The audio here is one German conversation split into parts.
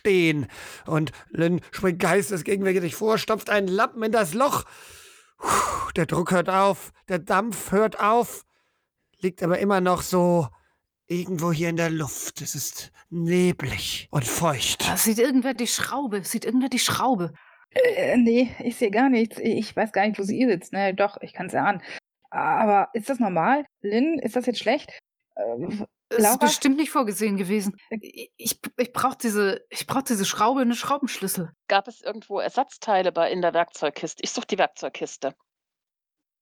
Stehen und Lynn springt geistesgegenwärtig vor, stopft einen Lappen in das Loch. Der Druck hört auf, der Dampf hört auf, liegt aber immer noch so irgendwo hier in der Luft. Es ist neblig und feucht. Da sieht irgendwer die Schraube, sieht irgendwer die Schraube. Äh, nee, ich sehe gar nichts. Ich weiß gar nicht, wo sie sitzt. Ne, doch, ich kann es ahnen. Aber ist das normal? Lynn, ist das jetzt schlecht? Äh, Laura? Ist bestimmt nicht vorgesehen gewesen. Ich, ich brauche diese, brauch diese Schraube, eine Schraubenschlüssel. Gab es irgendwo Ersatzteile bei in der Werkzeugkiste? Ich suche die Werkzeugkiste.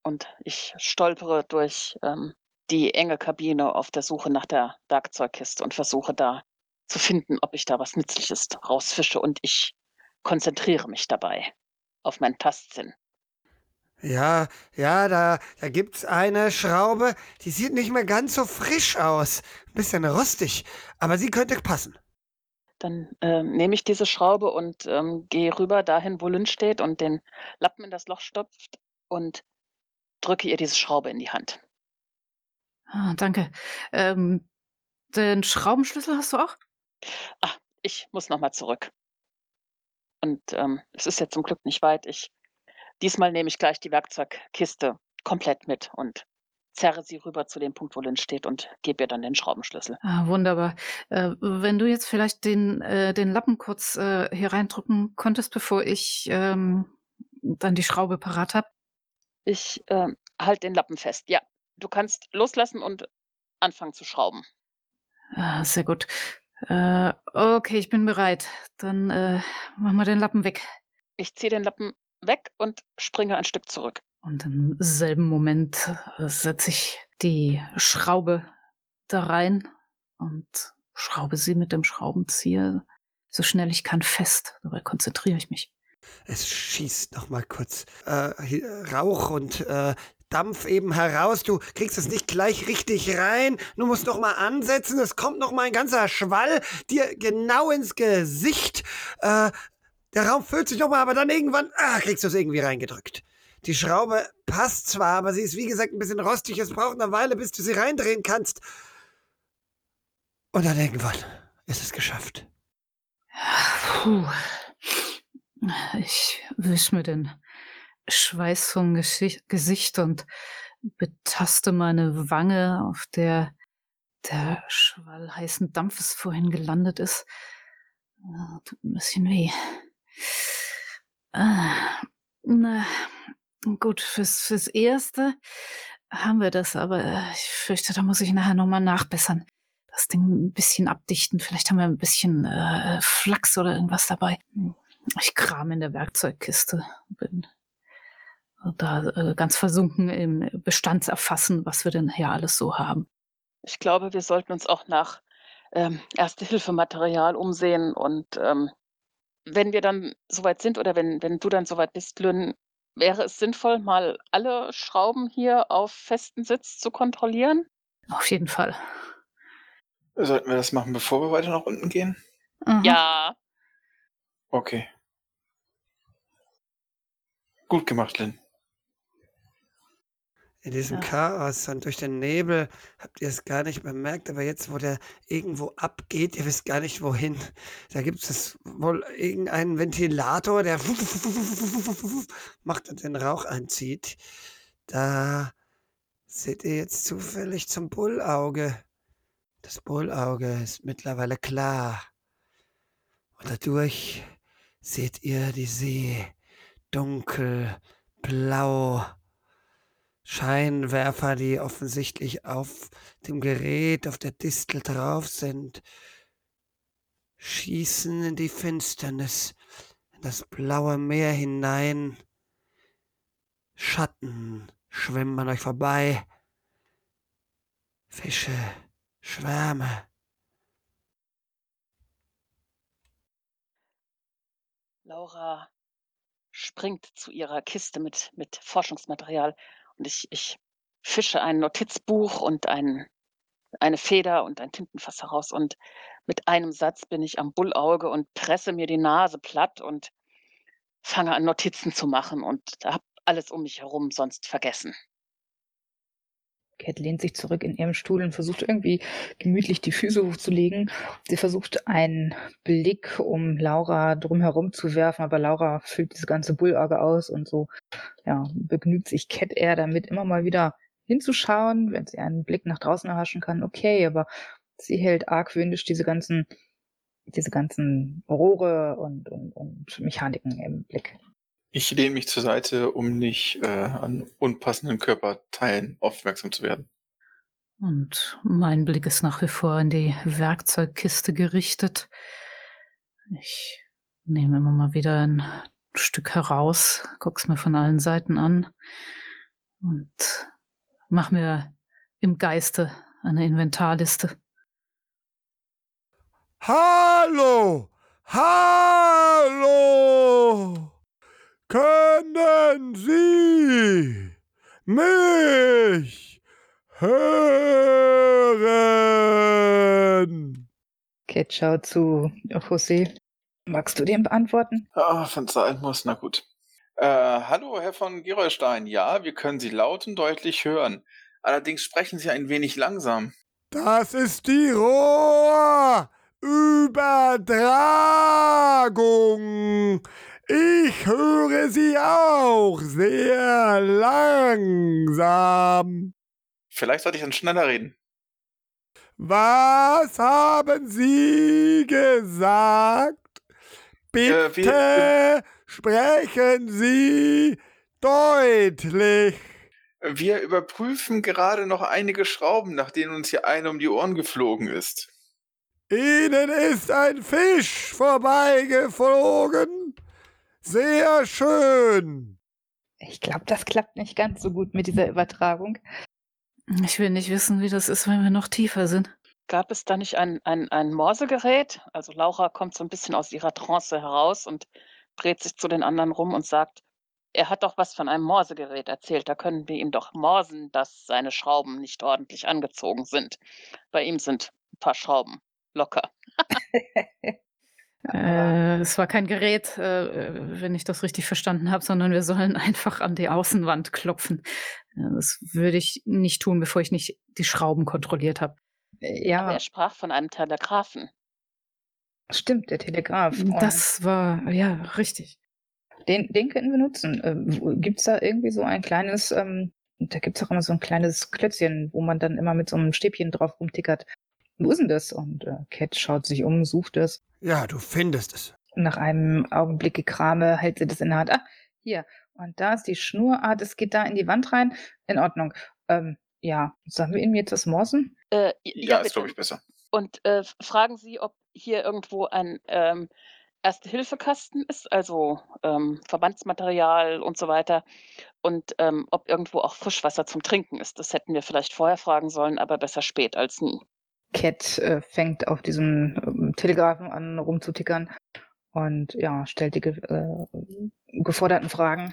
Und ich stolpere durch ähm, die enge Kabine auf der Suche nach der Werkzeugkiste und versuche da zu finden, ob ich da was Nützliches rausfische. Und ich konzentriere mich dabei auf meinen Tastsinn. Ja, ja, da, da gibt's eine Schraube, die sieht nicht mehr ganz so frisch aus. Ein bisschen rustig, aber sie könnte passen. Dann äh, nehme ich diese Schraube und ähm, gehe rüber dahin, wo Lynn steht und den Lappen in das Loch stopft und drücke ihr diese Schraube in die Hand. Ah, danke. Ähm, den Schraubenschlüssel hast du auch? Ah, ich muss nochmal zurück. Und ähm, es ist ja zum Glück nicht weit. Ich Diesmal nehme ich gleich die Werkzeugkiste komplett mit und zerre sie rüber zu dem Punkt, wo Lynn steht und gebe ihr dann den Schraubenschlüssel. Ah, wunderbar. Äh, wenn du jetzt vielleicht den, äh, den Lappen kurz äh, hier reindrücken konntest, bevor ich ähm, dann die Schraube parat habe. Ich äh, halte den Lappen fest, ja. Du kannst loslassen und anfangen zu schrauben. Ah, sehr gut. Äh, okay, ich bin bereit. Dann äh, machen wir den Lappen weg. Ich ziehe den Lappen weg und springe ein Stück zurück. Und im selben Moment äh, setze ich die Schraube da rein und schraube sie mit dem Schraubenzieher so schnell ich kann fest. Dabei konzentriere ich mich. Es schießt noch mal kurz äh, Rauch und äh, Dampf eben heraus. Du kriegst es nicht gleich richtig rein. Du musst noch mal ansetzen. Es kommt noch mal ein ganzer Schwall dir genau ins Gesicht. Äh, der Raum füllt sich nochmal, aber dann irgendwann ah, kriegst du es irgendwie reingedrückt. Die Schraube passt zwar, aber sie ist wie gesagt ein bisschen rostig. Es braucht eine Weile, bis du sie reindrehen kannst. Und dann irgendwann ist es geschafft. Puh. Ich wisch mir den Schweiß vom Gesicht und betaste meine Wange, auf der der Schwall heißen Dampfes vorhin gelandet ist. Tut ein bisschen weh. Ah, na, gut, fürs, fürs Erste haben wir das, aber ich fürchte, da muss ich nachher nochmal nachbessern. Das Ding ein bisschen abdichten. Vielleicht haben wir ein bisschen äh, Flachs oder irgendwas dabei. Ich kram in der Werkzeugkiste. Bin da äh, ganz versunken im Bestandserfassen, was wir denn hier alles so haben. Ich glaube, wir sollten uns auch nach ähm, Erste-Hilfematerial umsehen und ähm, wenn wir dann soweit sind oder wenn wenn du dann soweit bist, Lynn, wäre es sinnvoll, mal alle Schrauben hier auf festen Sitz zu kontrollieren? Auf jeden Fall. Sollten wir das machen, bevor wir weiter nach unten gehen? Mhm. Ja. Okay. Gut gemacht, Lynn. In diesem Ja. Chaos und durch den Nebel habt ihr es gar nicht bemerkt, aber jetzt, wo der irgendwo abgeht, ihr wisst gar nicht wohin. Da gibt es wohl irgendeinen Ventilator, der macht und den Rauch einzieht. Da seht ihr jetzt zufällig zum Bullauge. Das Bullauge ist mittlerweile klar. Und dadurch seht ihr die See dunkel, blau Scheinwerfer, die offensichtlich auf dem Gerät, auf der Distel drauf sind, schießen in die Finsternis, in das blaue Meer hinein. Schatten schwimmen an euch vorbei. Fische, Schwärme. Laura springt zu ihrer Kiste mit, mit Forschungsmaterial und ich, ich fische ein Notizbuch und ein, eine Feder und ein Tintenfass heraus. Und mit einem Satz bin ich am Bullauge und presse mir die Nase platt und fange an, Notizen zu machen und habe alles um mich herum sonst vergessen. Cat lehnt sich zurück in ihrem Stuhl und versucht irgendwie gemütlich die Füße hochzulegen. Sie versucht einen Blick, um Laura drumherum zu werfen, aber Laura füllt diese ganze Bullauge aus und so, ja, begnügt sich Cat eher damit, immer mal wieder hinzuschauen, wenn sie einen Blick nach draußen erhaschen kann, okay, aber sie hält argwöhnisch diese ganzen, diese ganzen Rohre und, und, und Mechaniken im Blick. Ich lehne mich zur Seite, um nicht äh, an unpassenden Körperteilen aufmerksam zu werden. Und mein Blick ist nach wie vor in die Werkzeugkiste gerichtet. Ich nehme immer mal wieder ein Stück heraus, guck's mir von allen Seiten an und mach mir im Geiste eine Inventarliste. Hallo! Hallo! Können Sie mich hören? Cat schaut zu José. Magst du den beantworten? Ah, wenn es sein muss, na gut. Äh, hallo, Herr von Gerolstein. Ja, wir können Sie laut und deutlich hören. Allerdings sprechen Sie ein wenig langsam. Das ist die Rohrübertragung. Ich höre Sie auch sehr langsam. Vielleicht sollte ich dann schneller reden. Was haben Sie gesagt? Bitte Äh, wir- sprechen Sie deutlich. Wir überprüfen gerade noch einige Schrauben, nach denen uns hier eine um die Ohren geflogen ist. Ihnen ist ein Fisch vorbeigeflogen. Sehr schön. Ich glaube, das klappt nicht ganz so gut mit dieser Übertragung. Ich will nicht wissen, wie das ist, wenn wir noch tiefer sind. Gab es da nicht ein, ein, ein Morsegerät? Also Laura kommt so ein bisschen aus ihrer Trance heraus und dreht sich zu den anderen rum und sagt, er hat doch was von einem Morsegerät erzählt. Da können wir ihm doch morsen, dass seine Schrauben nicht ordentlich angezogen sind. Bei ihm sind ein paar Schrauben locker. Äh, es war kein Gerät, äh, wenn ich das richtig verstanden habe, sondern wir sollen einfach an die Außenwand klopfen. Ja, das würde ich nicht tun, bevor ich nicht die Schrauben kontrolliert habe. Aber Ja, er sprach von einem Telegraphen. stimmt, der Telegraph. Und Das war, ja, richtig. Den, den könnten wir nutzen. Ähm, Gibt es da irgendwie so ein kleines, ähm, da gibt es auch immer so ein kleines Klötzchen, wo man dann immer mit so einem Stäbchen drauf rumtickert. Wo ist denn das? Und äh, Cat schaut sich um, sucht es. Ja, du findest es. Nach einem Augenblick Gekrame hält sie das in der Hand. Ah, hier. Und da ist die Schnur. Ah, das geht da in die Wand rein. In Ordnung. Ähm, ja, sollen wir ihm jetzt das morsen? Äh, Ja, ist, bitte. glaube ich, besser. Und äh, fragen Sie, ob hier irgendwo ein ähm, Erste-Hilfe-Kasten ist, also ähm, Verbandsmaterial und so weiter. Und ähm, ob irgendwo auch Frischwasser zum Trinken ist. Das hätten wir vielleicht vorher fragen sollen, aber besser spät als nie. Cat äh, fängt auf diesem ähm, Telegrafen an, rumzutickern und ja, stellt die ge äh, geforderten Fragen.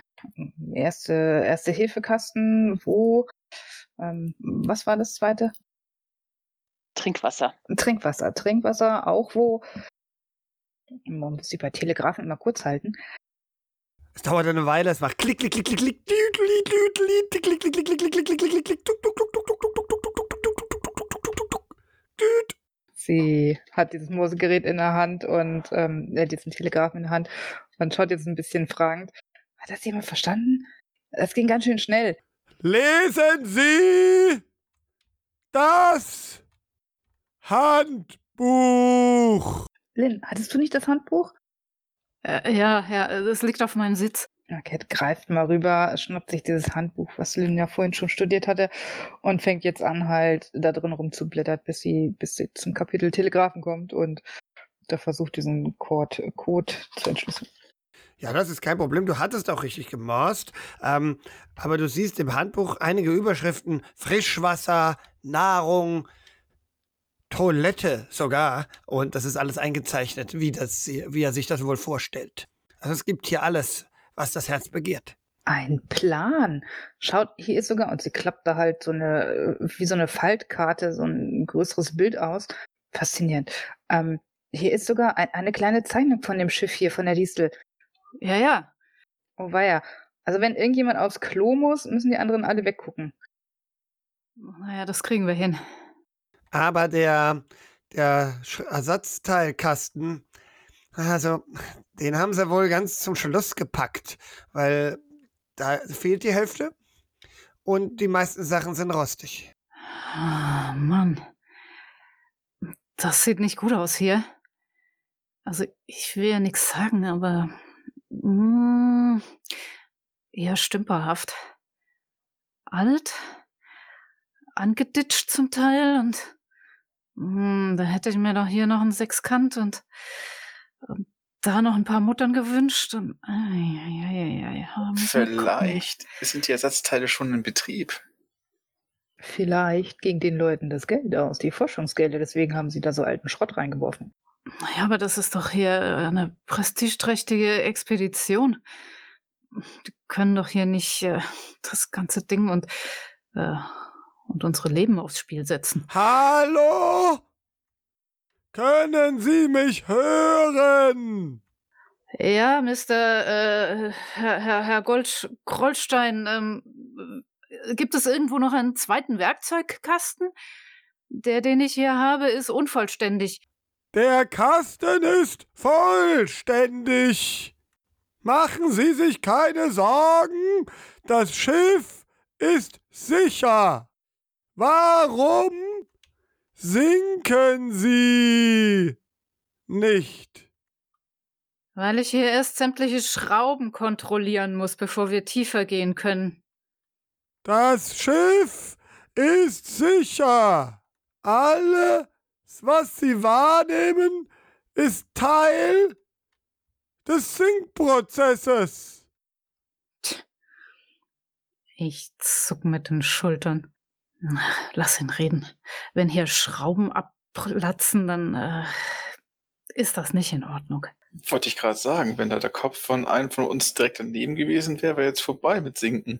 Erste, erste Hilfekasten, wo? Ähm, was war das zweite? Trinkwasser. Trinkwasser. Trinkwasser auch wo? Man muss sie bei Telegrafen immer kurz halten. Es dauert eine Weile, es macht klick, klick, klick, klick, klick, düdeli, düdeli, tick, klick, klick, klick, klick, klick, klick, klick, klick, klick, klick, tuk, tuk, tuk, tuk, tuk, tuk, tuk, tuk, tuk, tuk, tuk, tuk, düt. Sie hat dieses Morsegerät in der Hand und ähm, äh, diesen Telegrafen in der Hand und schaut jetzt ein bisschen fragend. Hat das jemand verstanden? Das ging ganz schön schnell. Lesen Sie das Handbuch. Lynn, hattest du nicht das Handbuch? Äh, ja, ja, es liegt auf meinem Sitz. Cat greift mal rüber, schnappt sich dieses Handbuch, was Lynn ja vorhin schon studiert hatte, und fängt jetzt an, halt da drin rumzublättern, bis sie, bis sie zum Kapitel Telegrafen kommt und da versucht, diesen Code, Code zu entschlüsseln. Ja, das ist kein Problem. Du hattest auch richtig gemorst. Ähm, aber du siehst im Handbuch einige Überschriften. Frischwasser, Nahrung, Toilette sogar. Und das ist alles eingezeichnet, wie, das, wie er sich das wohl vorstellt. Also es gibt hier alles, was das Herz begehrt. Ein Plan. Schaut, hier ist sogar, und sie klappt da halt so eine, wie so eine Faltkarte, so ein größeres Bild aus. Faszinierend. Ähm, hier ist sogar ein, eine kleine Zeichnung von dem Schiff hier, von der Distel. Ja, ja. Oh weia. Also wenn irgendjemand aufs Klo muss, müssen die anderen alle weggucken. Naja, das kriegen wir hin. Aber der, der Ersatzteilkasten, also den haben sie wohl ganz zum Schluss gepackt, weil da fehlt die Hälfte und die meisten Sachen sind rostig. Ah, Mann. Das sieht nicht gut aus hier. Also, ich will ja nichts sagen, aber mm, eher stümperhaft. Alt, angeditscht zum Teil und mm, da hätte ich mir doch hier noch einen Sechskant und, und da noch ein paar Muttern gewünscht und da müssen wir gucken. Vielleicht sind die Ersatzteile schon in Betrieb. Vielleicht ging den Leuten das Geld aus, die Forschungsgelder, deswegen haben sie da so alten Schrott reingeworfen. Ja, aber das ist doch hier eine prestigeträchtige Expedition. Die können doch hier nicht äh, das ganze Ding und, äh, und unsere Leben aufs Spiel setzen. Hallo? Können Sie mich hören? Ja, Mr. Äh, Herr, Herr, Herr Gold, Grollstein, ähm, äh, gibt es irgendwo noch einen zweiten Werkzeugkasten? Der, den ich hier habe, ist unvollständig. Der Kasten ist vollständig. Machen Sie sich keine Sorgen, das Schiff ist sicher. Warum sinken Sie nicht? Weil ich hier erst sämtliche Schrauben kontrollieren muss, bevor wir tiefer gehen können. Das Schiff ist sicher. Alles, was Sie wahrnehmen, ist Teil des Sinkprozesses. Ich zuck mit den Schultern. Lass ihn reden. Wenn hier Schrauben abplatzen, dann äh, ist das nicht in Ordnung. Wollte ich gerade sagen, wenn da der Kopf von einem von uns direkt daneben gewesen wäre, wäre jetzt vorbei mit Sinken.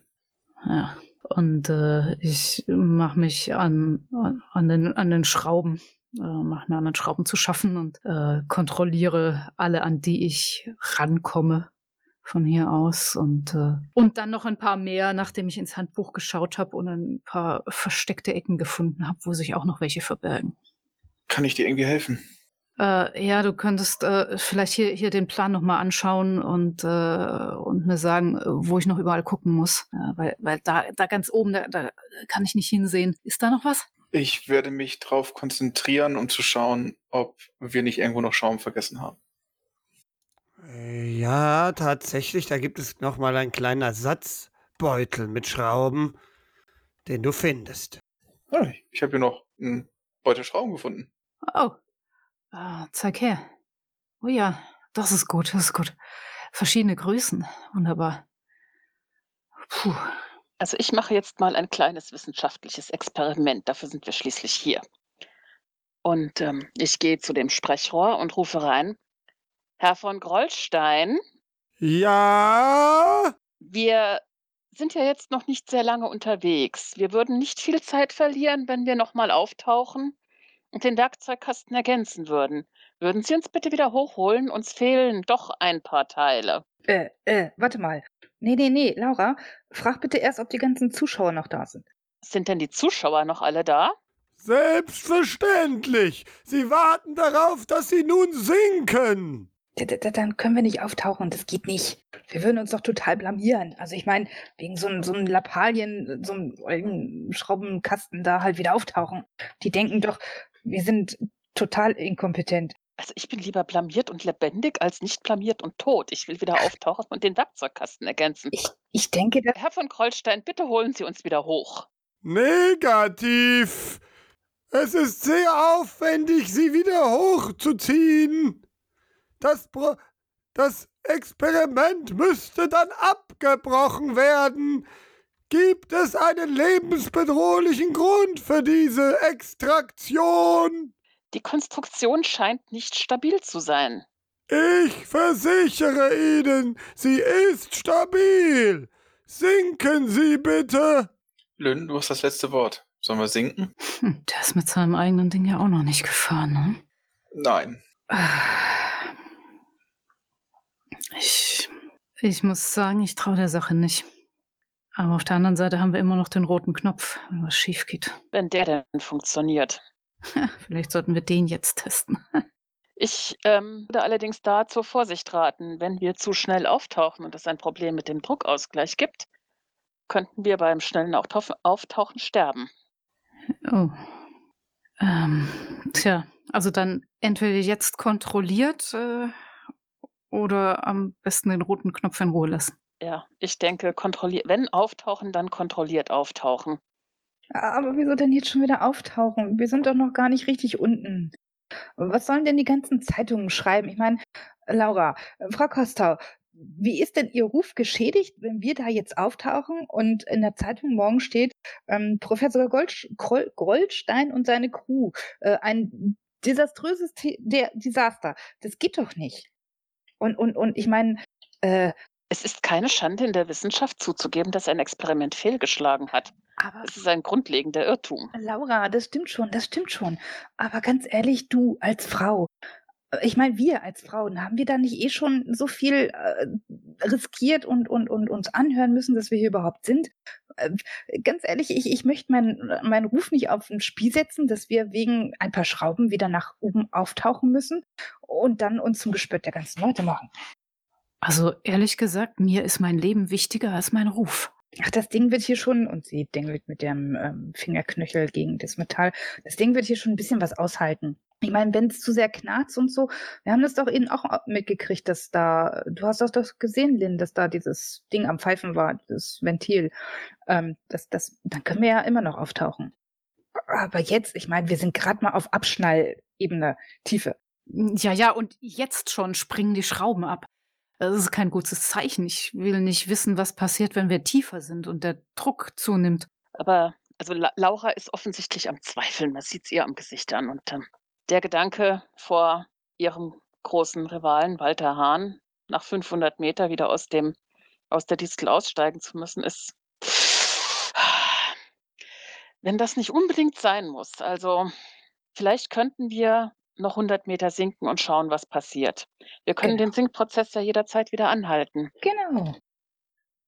Ja. Und äh, ich mache mich an, an, den, an den Schrauben, äh, mache mir an den Schrauben zu schaffen und äh, kontrolliere alle, an die ich rankomme von hier aus. Und, äh, und dann noch ein paar mehr, nachdem ich ins Handbuch geschaut habe und ein paar versteckte Ecken gefunden habe, wo sich auch noch welche verbergen. Kann ich dir irgendwie helfen? Äh, ja, du könntest äh, vielleicht hier, hier den Plan nochmal anschauen und, äh, und mir sagen, äh, wo ich noch überall gucken muss. Äh, weil weil da, da ganz oben, da, da kann ich nicht hinsehen. Ist da noch was? Ich werde mich darauf konzentrieren, um zu schauen, ob wir nicht irgendwo noch Schaum vergessen haben. Äh, Ja, tatsächlich, da gibt es noch mal einen kleinen Ersatzbeutel mit Schrauben, den du findest. Ah, ich habe hier noch einen Beutel Schrauben gefunden. Oh, ah, zeig her. Oh ja, das ist gut, das ist gut. Verschiedene Größen, wunderbar. Puh, Also ich mache jetzt mal ein kleines wissenschaftliches Experiment. Dafür sind wir schließlich hier. Und ähm, ich gehe zu dem Sprechrohr und rufe rein. Herr von Grollstein, Ja, wir sind ja jetzt noch nicht sehr lange unterwegs. Wir würden nicht viel Zeit verlieren, wenn wir nochmal auftauchen und den Werkzeugkasten ergänzen würden. Würden Sie uns bitte wieder hochholen? Uns fehlen doch ein paar Teile. Äh, äh, warte mal. Nee, nee, nee, Laura, frag bitte erst, ob die ganzen Zuschauer noch da sind. Sind denn die Zuschauer noch alle da? selbstverständlich. Sie warten darauf, dass sie nun sinken. Dann können wir nicht auftauchen, das geht nicht. Wir würden uns doch total blamieren. Also ich meine, wegen so einem so einem Lappalien, so einem Schraubenkasten da halt wieder auftauchen. Die denken doch, wir sind total inkompetent. Also ich bin lieber blamiert und lebendig als nicht blamiert und tot. Ich will wieder auftauchen und den Werkzeugkasten ergänzen. Ich, ich denke, dass Herr von Krollstein, bitte holen Sie uns wieder hoch. Negativ. Es ist sehr aufwendig, sie wieder hochzuziehen. Das, Pro das Experiment müsste dann abgebrochen werden. Gibt es einen lebensbedrohlichen Grund für diese Extraktion? Die Konstruktion scheint nicht stabil zu sein. Ich versichere Ihnen, sie ist stabil. Sinken Sie bitte. Lynn, du hast das letzte Wort. Sollen wir sinken? hm, der ist mit seinem eigenen Ding ja auch noch nicht gefahren, ne? Nein. Ich, ich muss sagen, ich traue der Sache nicht. Aber auf der anderen Seite haben wir immer noch den roten Knopf, wenn was schief geht. Wenn der denn funktioniert. Vielleicht sollten wir den jetzt testen. Ich ähm, würde allerdings da zur Vorsicht raten. Wenn wir zu schnell auftauchen und es ein Problem mit dem Druckausgleich gibt, könnten wir beim schnellen Auftauchen, sterben. Oh. Ähm, tja, also dann entweder jetzt kontrolliert äh, oder am besten den roten Knopf in Ruhe lassen. Ja, ich denke, kontrolliert, wenn auftauchen, dann kontrolliert auftauchen. Aber wieso denn jetzt schon wieder auftauchen? Wir sind doch noch gar nicht richtig unten. Was sollen denn die ganzen Zeitungen schreiben? Ich meine, Laura, Frau Kostau, wie ist denn Ihr Ruf geschädigt, wenn wir da jetzt auftauchen und in der Zeitung morgen steht, ähm, Professor Gold, Goldstein und seine Crew, äh, ein desaströses The der Desaster. Das geht doch nicht. Und, und, und ich meine, äh, es ist keine Schande in der Wissenschaft zuzugeben, dass ein Experiment fehlgeschlagen hat. Aber das ist ein grundlegender Irrtum. Laura, das stimmt schon, das stimmt schon. Aber ganz ehrlich, du als Frau, ich meine, wir als Frauen, haben wir da nicht eh schon so viel äh, riskiert und, und, und uns anhören müssen, dass wir hier überhaupt sind? Äh, ganz ehrlich, ich, ich möchte meinen mein Ruf nicht auf ein Spiel setzen, dass wir wegen ein paar Schrauben wieder nach oben auftauchen müssen und dann uns zum Gespött der ganzen Leute machen. Also ehrlich gesagt, mir ist mein Leben wichtiger als mein Ruf. Ach, das Ding wird hier schon, und sie dengelt mit dem ähm, Fingerknöchel gegen das Metall, das Ding wird hier schon ein bisschen was aushalten. Ich meine, wenn es zu sehr knarzt und so, wir haben das doch eben auch mitgekriegt, dass da, du hast das doch gesehen, Lynn, dass da dieses Ding am Pfeifen war, das Ventil. Ähm, das, das, dann können wir ja immer noch auftauchen. Aber jetzt, ich meine, wir sind gerade mal auf Abschnallebene, Tiefe. Ja, ja, und jetzt schon springen die Schrauben ab. Das ist kein gutes Zeichen. Ich will nicht wissen, was passiert, wenn wir tiefer sind und der Druck zunimmt. Aber also La Laura ist offensichtlich am Zweifeln. Man sieht es ihr am Gesicht an. Und ähm, der Gedanke vor ihrem großen Rivalen Walter Hahn nach 500 Meter wieder aus dem aus der Distel aussteigen zu müssen, ist, wenn das nicht unbedingt sein muss. Also vielleicht könnten wir noch 100 Meter sinken und schauen, was passiert. Wir können Genau. den Sinkprozess ja jederzeit wieder anhalten. Genau.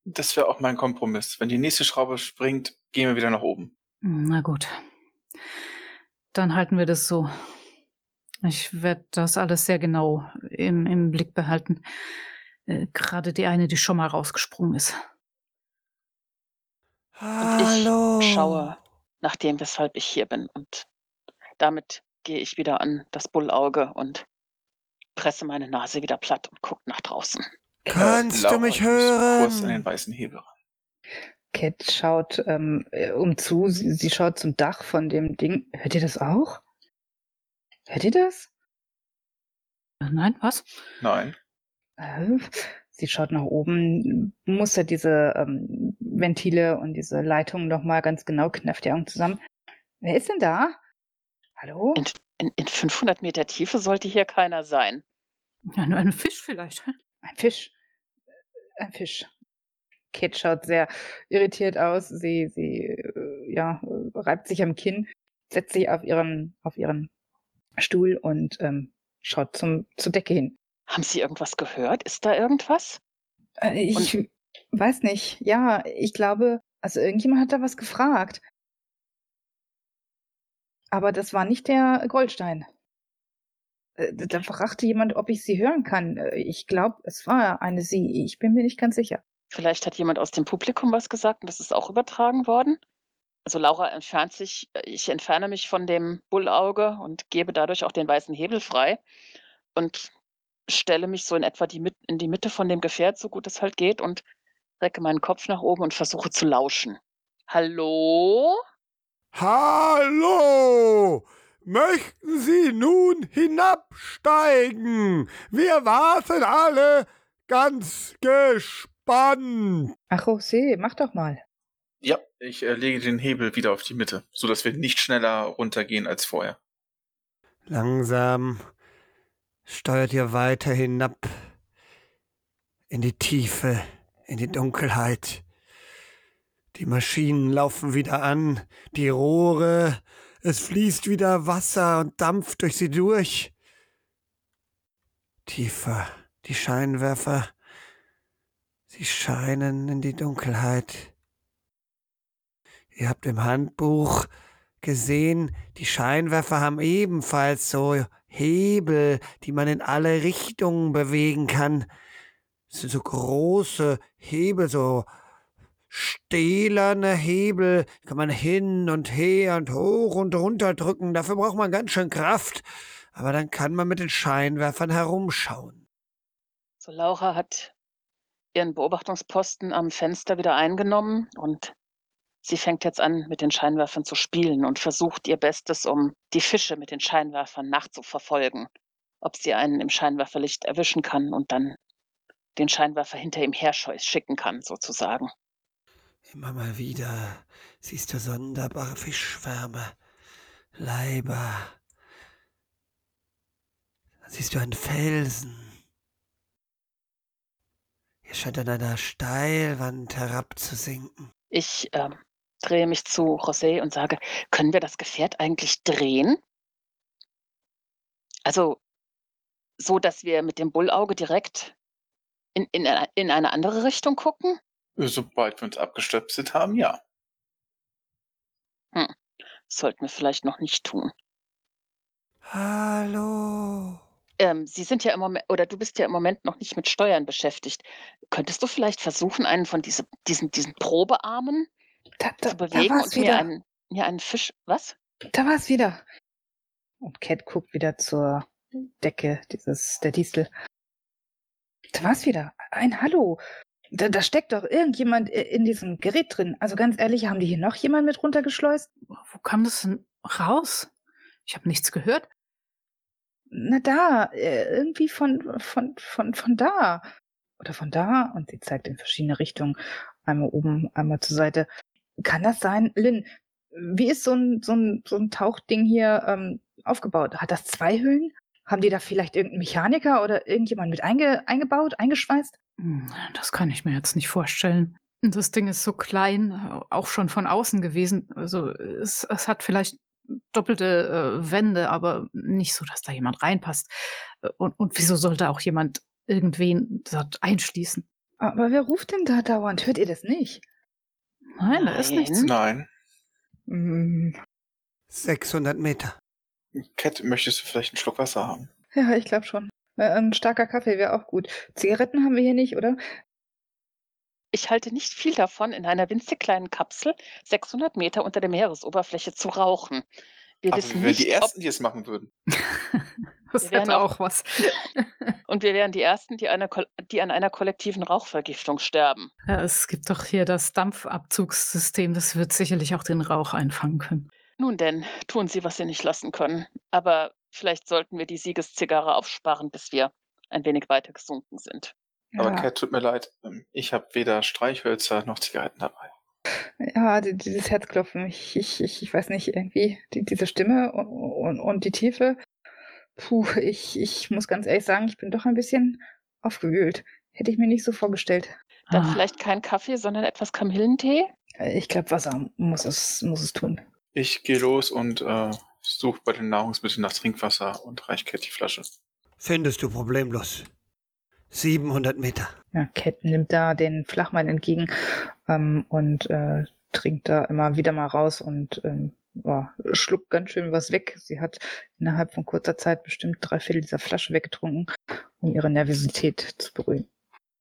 Das wäre auch mein Kompromiss. Wenn die nächste Schraube springt, gehen wir wieder nach oben. Na gut. Dann halten wir das so. Ich werde das alles sehr genau im, im Blick behalten. Äh, Gerade die eine, die schon mal rausgesprungen ist. Und Hallo. ich schaue nach dem, weshalb ich hier bin. Und damit gehe ich wieder an das Bullauge und presse meine Nase wieder platt und gucke nach draußen. Kannst Laura, du mich bist Kurz an den hören? weißen Hebel. Cat schaut ähm, äh, um zu, sie, sie schaut zum Dach von dem Ding. Hört ihr das auch? Hört ihr das? Nein, was? Nein. Äh, Sie schaut nach oben, mustert diese ähm, Ventile und diese Leitungen nochmal ganz genau, knöpft die Augen zusammen. Wer ist denn da? Hallo? In, in, in 500 Meter Tiefe sollte hier keiner sein. Ja, nur ein Fisch vielleicht. Ein Fisch. Ein Fisch. Kate schaut sehr irritiert aus. Sie, sie, äh, ja, reibt sich am Kinn, setzt sich auf ihren, auf ihren Stuhl und ähm, schaut zum, zur Decke hin. Haben Sie irgendwas gehört? Ist da irgendwas? Äh, ich weiß nicht. Ja, ich glaube, also irgendjemand hat da was gefragt. Aber das war nicht der Goldstein. Äh, Da fragte jemand, ob ich sie hören kann. Äh, Ich glaube, es war eine sie. Ich bin mir nicht ganz sicher. Vielleicht hat jemand aus dem Publikum was gesagt und das ist auch übertragen worden. Also Laura entfernt sich, äh, ich entferne mich von dem Bullauge und gebe dadurch auch den weißen Hebel frei und stelle mich so in etwa die, in die Mitte von dem Gefährt, so gut es halt geht, und recke meinen Kopf nach oben und versuche zu lauschen. Hallo? Hallo! Möchten Sie nun hinabsteigen? Wir warten alle ganz gespannt. Ach, José, mach doch mal. Ja, ich äh, lege den Hebel wieder auf die Mitte, sodass wir nicht schneller runtergehen als vorher. Langsam steuert ihr weiter hinab in die Tiefe, in die Dunkelheit. Die Maschinen laufen wieder an, die Rohre, es fließt wieder Wasser und Dampf durch sie durch. Tiefer, die Scheinwerfer, sie scheinen in die Dunkelheit. Ihr habt im Handbuch gesehen, die Scheinwerfer haben ebenfalls so Hebel, die man in alle Richtungen bewegen kann. Das sind so große Hebel, so stählerne Hebel, kann man hin und her und hoch und runter drücken. Dafür braucht man ganz schön Kraft. Aber dann kann man mit den Scheinwerfern herumschauen. So, Laura hat ihren Beobachtungsposten am Fenster wieder eingenommen und sie fängt jetzt an, mit den Scheinwerfern zu spielen und versucht ihr Bestes, um die Fische mit den Scheinwerfern nachzuverfolgen, ob sie einen im Scheinwerferlicht erwischen kann und dann den Scheinwerfer hinter ihm herscheu schicken kann, sozusagen. Immer mal wieder siehst du sonderbare Fischschwärme, Leiber. Dann siehst du einen Felsen. Er scheint an einer Steilwand herabzusinken. Ich ähm, drehe mich zu José und sage, können wir das Gefährt eigentlich drehen? Also so, dass wir mit dem Bullauge direkt in, in, in eine andere Richtung gucken? Sobald wir uns abgestöpselt haben, ja. Hm. Sollten wir vielleicht noch nicht tun. Hallo. Ähm, Sie sind ja im Moment, oder du bist ja im Moment noch nicht mit Steuern beschäftigt. Könntest du vielleicht versuchen, einen von diese, diesen, diesen Probearmen Da, da, zu bewegen und mir wieder. einen, mir einen Fisch. Was? Da war's wieder. Und Cat guckt wieder zur Decke dieses, der Distel. Da war's wieder. Ein Hallo. Da, da steckt doch irgendjemand in diesem Gerät drin. Also ganz ehrlich, haben die hier noch jemand mit runtergeschleust? Wo kam das denn raus? Ich habe nichts gehört. Na da, äh, irgendwie von, von, von, von da. Oder von da. Und sie zeigt in verschiedene Richtungen. Einmal oben, einmal zur Seite. Kann das sein? Lynn, wie ist so ein, so ein, so ein Tauchding hier ähm, aufgebaut? Hat das zwei Hüllen? Haben die da vielleicht irgendeinen Mechaniker oder irgendjemand mit einge, eingebaut, eingeschweißt? Hm, Das kann ich mir jetzt nicht vorstellen. Das Ding ist so klein, auch schon von außen gewesen. Also es, es hat vielleicht doppelte äh, Wände, aber nicht so, dass da jemand reinpasst. Und, und wieso sollte auch jemand irgendwen dort einschließen? Aber wer ruft denn da dauernd? Hört ihr das nicht? Nein, da ist nichts. Nein. Nein. Hm, 600 Meter. Cat, möchtest du vielleicht einen Schluck Wasser haben? ja, ich glaube schon. Äh, Ein starker Kaffee wäre auch gut. Zigaretten haben wir hier nicht, oder? Ich halte nicht viel davon, in einer winzig kleinen Kapsel 600 Meter unter der Meeresoberfläche zu rauchen. Wir Aber wissen wir wären nicht, die ob, Ersten, die es machen würden. Das Wir hätte auch- auch was. und wir wären die Ersten, die, einer, Kol- die an einer kollektiven Rauchvergiftung sterben. Ja, es gibt doch hier das Dampfabzugssystem, das wird sicherlich auch den Rauch einfangen können. Nun denn, tun Sie, was Sie nicht lassen können. Aber vielleicht sollten wir die Siegeszigarre aufsparen, bis wir ein wenig weiter gesunken sind. Aber Ja. Cat, tut mir leid. ähm, Ich habe weder Streichhölzer noch Zigaretten dabei. Ja, die- dieses Herzklopfen, ich, ich, ich, ich weiß nicht, irgendwie die, diese Stimme und, und, und die Tiefe. Puh, ich, ich muss ganz ehrlich sagen, ich bin doch ein bisschen aufgewühlt. Hätte ich mir nicht so vorgestellt. Dann Ah. vielleicht kein Kaffee, sondern etwas Kamillentee? Äh, Ich glaube, Wasser muss es, muss es tun. Ich gehe los und äh, suche bei den Nahrungsmitteln nach Trinkwasser und reich Cat die Flasche. Findest du problemlos. 700 Meter. Ja, Cat nimmt da den Flachmann entgegen ähm, und äh, trinkt da immer wieder mal raus und ähm, ja, schluckt ganz schön was weg. Sie hat innerhalb von kurzer Zeit bestimmt drei Viertel dieser Flasche weggetrunken, um ihre Nervosität zu beruhigen.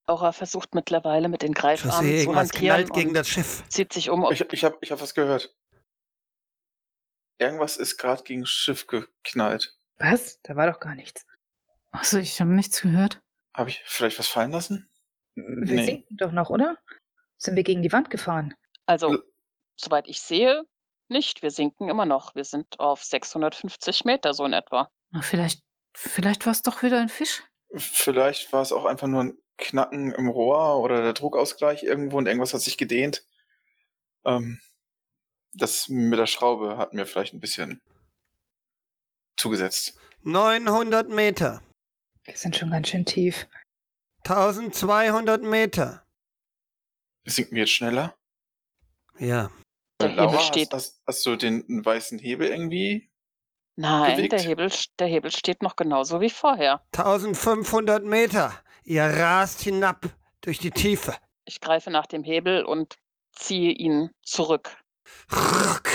Aura versucht mittlerweile mit den Greifarmen zu hantieren gegen und das Schiff. zieht sich um. Ich, ich habe ich hab was gehört. Irgendwas ist gerade gegen das Schiff geknallt. Was? Da war doch gar nichts. Also ich habe nichts gehört. Habe ich vielleicht was fallen lassen? Wir Nee. sinken doch noch, oder? Sind wir gegen die Wand gefahren? Also, L- soweit ich sehe, nicht. Wir sinken immer noch. Wir sind auf 650 Meter so in etwa. Na, vielleicht, vielleicht war es doch wieder ein Fisch. Vielleicht war es auch einfach nur ein Knacken im Rohr oder der Druckausgleich irgendwo und irgendwas hat sich gedehnt. Ähm, das mit der Schraube hat mir vielleicht ein bisschen zugesetzt. 900 Meter. Wir sind schon ganz schön tief. 1200 Meter. Sinken wir jetzt schneller? Ja. Der Laura, Hebel steht. Hast, hast, hast du den weißen Hebel irgendwie? Nein, bewegt? der Hebel, der Hebel steht noch genauso wie vorher. 1500 Meter. Ihr rast hinab durch die Tiefe. Ich greife nach dem Hebel und ziehe ihn zurück. Ruck.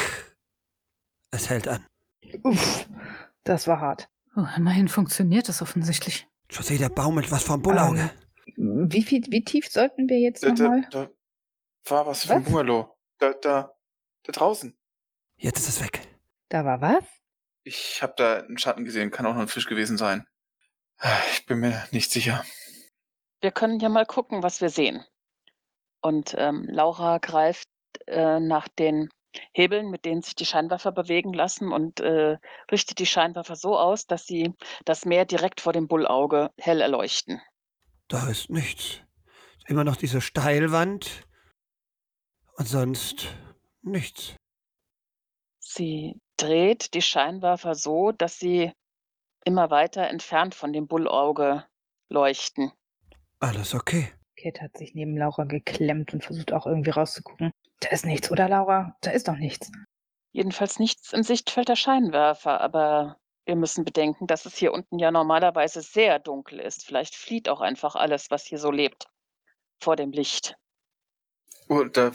Es hält an. Uff, das war hart. Oh, immerhin funktioniert es offensichtlich. José, der baumelt was vom Bullauge. Ähm, wie, viel, wie tief sollten wir jetzt Da, da, nochmal? da war was vom Was? Bungalow. Da, da, da draußen. Jetzt ist es weg. Da war was? Ich habe da einen Schatten gesehen, kann auch noch ein Fisch gewesen sein. Ich bin mir nicht sicher. Wir können ja mal gucken, was wir sehen. Und ähm, Laura greift äh, nach den Hebeln, mit denen sich die Scheinwerfer bewegen lassen und äh, richtet die Scheinwerfer so aus, dass sie das Meer direkt vor dem Bullauge hell erleuchten. Da ist nichts. Immer noch diese Steilwand. Und sonst nichts. Sie dreht die Scheinwerfer so, dass sie immer weiter entfernt von dem Bullauge leuchten. Alles okay. Kate hat sich neben Laura geklemmt und versucht auch irgendwie rauszugucken. Da ist nichts, oder Laura? Da ist doch nichts. Jedenfalls nichts im Sichtfeld der Scheinwerfer, aber wir müssen bedenken, dass es hier unten ja normalerweise sehr dunkel ist. Vielleicht flieht auch einfach alles, was hier so lebt, vor dem Licht. Oh, da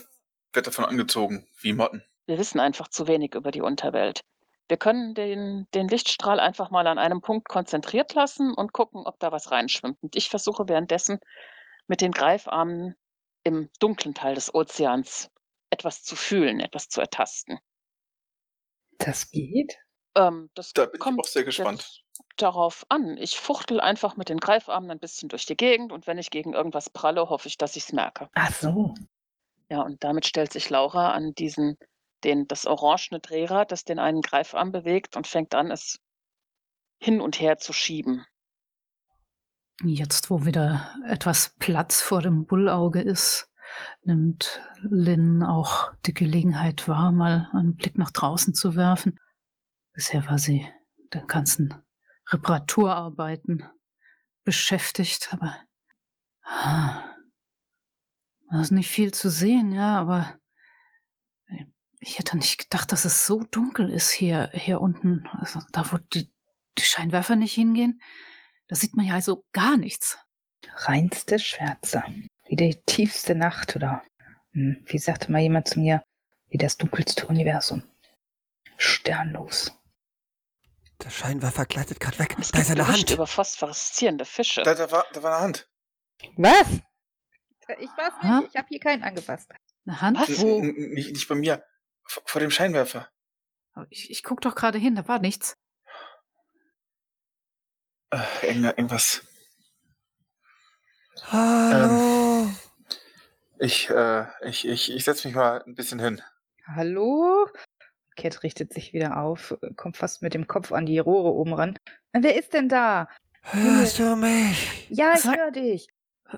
wird davon angezogen, wie Motten. Wir wissen einfach zu wenig über die Unterwelt. Wir können den, den Lichtstrahl einfach mal an einem Punkt konzentriert lassen und gucken, ob da was reinschwimmt. Und ich versuche währenddessen mit den Greifarmen im dunklen Teil des Ozeans etwas zu fühlen, etwas zu ertasten. Das geht? Ähm, das Da bin ich kommt auch sehr gespannt. darauf an. Ich fuchtel einfach mit den Greifarmen ein bisschen durch die Gegend und wenn ich gegen irgendwas pralle, hoffe ich, dass ich es merke. Ach so. Ja, und damit stellt sich Laura an diesen, den, das orangene Drehrad, das den einen Greifarm bewegt und fängt an, es hin und her zu schieben. Jetzt, wo wieder etwas Platz vor dem Bullauge ist, nimmt Lynn auch die Gelegenheit wahr, mal einen Blick nach draußen zu werfen. Bisher war sie den ganzen Reparaturarbeiten beschäftigt, aber ah, da ist nicht viel zu sehen, ja, aber ich hätte nicht gedacht, dass es so dunkel ist hier, hier unten. Also da, wo die, die Scheinwerfer nicht hingehen, da sieht man ja also gar nichts. Reinste Schwärze. Wie die tiefste Nacht, oder? Hm, wie sagte mal jemand zu mir, wie das dunkelste Universum. Sternlos. Der Scheinwerfer gleitet gerade weg. Es Da ist eine Hand. über phosphoreszierende Fische. Da, da, war, da war eine Hand. Was? Ich weiß nicht, ich habe hier keinen angefasst. Eine Hand? Was? Wo? Nicht, nicht bei mir. V- Vor dem Scheinwerfer. Ich, ich guck doch gerade hin, da war nichts. Äh, irgend- irgendwas. Hallo. Ich, äh, ich, ich, ich setze mich mal ein bisschen hin. Hallo? Cat richtet sich wieder auf, kommt fast mit dem Kopf an die Rohre oben ran. Wer ist denn da? Hörst du mich? Ja, ich Sag- höre dich.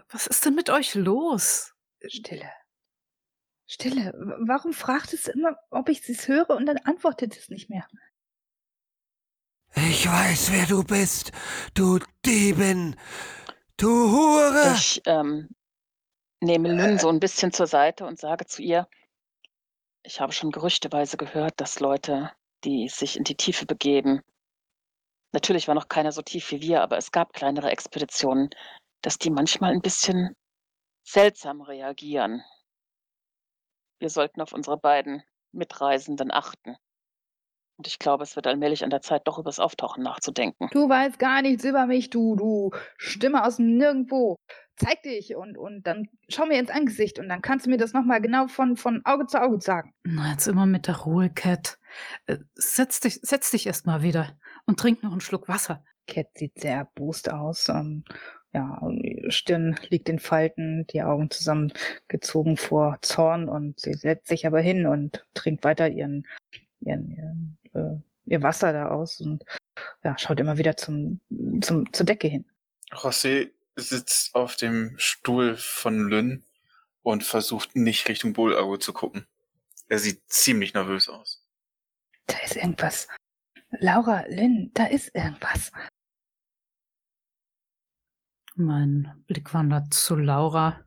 Was ist denn mit euch los? Stille. Stille. Warum fragt es immer, ob ich es höre und dann antwortet es nicht mehr? Ich weiß, wer du bist. Du Diebin. Du Hure. Ich ähm, nehme Lynn so ein bisschen zur Seite und sage zu ihr, ich habe schon gerüchteweise gehört, dass Leute, die sich in die Tiefe begeben, natürlich war noch keiner so tief wie wir, aber es gab kleinere Expeditionen, dass die manchmal ein bisschen seltsam reagieren. Wir sollten auf unsere beiden Mitreisenden achten. Und ich glaube, es wird allmählich an der Zeit, doch übers Auftauchen nachzudenken. Du weißt gar nichts über mich, du, du Stimme aus dem Nirgendwo. Zeig dich und, und dann schau mir ins Angesicht und dann kannst du mir das nochmal genau von, von Auge zu Auge sagen. Na, jetzt immer mit der Ruhe, Cat. Äh, Setz dich, setz dich erst mal wieder und trink noch einen Schluck Wasser. Cat sieht sehr erbost aus. Ähm, ja, Stirn liegt in Falten, die Augen zusammengezogen vor Zorn und sie setzt sich aber hin und trinkt weiter ihren, ihren, ihren äh, ihr Wasser da aus und ja, schaut immer wieder zum, zum, zur Decke hin. José sitzt auf dem Stuhl von Lynn und versucht nicht Richtung Bullauge zu gucken. Er sieht ziemlich nervös aus. Da ist irgendwas. Laura, Lynn, da ist irgendwas. Mein Blick wandert zu Laura.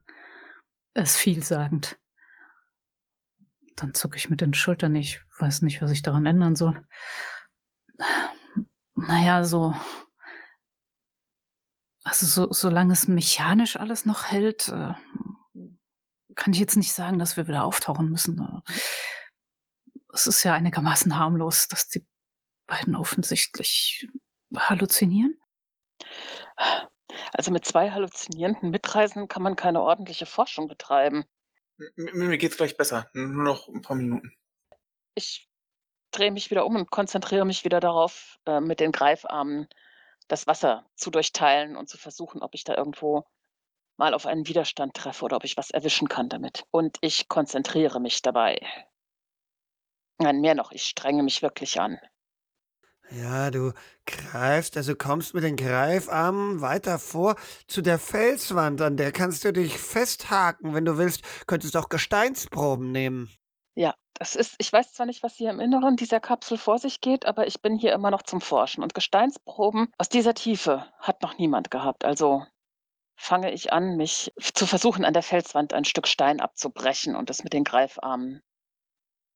Er ist vielsagend. Dann zucke ich mit den Schultern. Ich weiß nicht, was ich daran ändern soll. Naja, so. Also, so, solange es mechanisch alles noch hält, äh, kann ich jetzt nicht sagen, dass wir wieder auftauchen müssen. es ist ja einigermaßen harmlos, dass die beiden offensichtlich halluzinieren. Also mit zwei halluzinierenden Mitreisenden kann man keine ordentliche Forschung betreiben. M mir geht's gleich besser. Nur noch ein paar Minuten. Ich drehe mich wieder um und konzentriere mich wieder darauf, äh, mit den Greifarmen das Wasser zu durchteilen und zu versuchen, ob ich da irgendwo mal auf einen Widerstand treffe oder ob ich was erwischen kann damit. Und ich konzentriere mich dabei. Nein, mehr noch, ich strenge mich wirklich an. Ja, du greifst, also kommst mit den Greifarmen weiter vor zu der Felswand, an der kannst du dich festhaken. Wenn du willst, könntest du auch Gesteinsproben nehmen. Ja, das ist, ich weiß zwar nicht, was hier im Inneren dieser Kapsel vor sich geht, aber ich bin hier immer noch zum Forschen. Und Gesteinsproben aus dieser Tiefe hat noch niemand gehabt. Also fange ich an, mich zu versuchen, an der Felswand ein Stück Stein abzubrechen und es mit den Greifarmen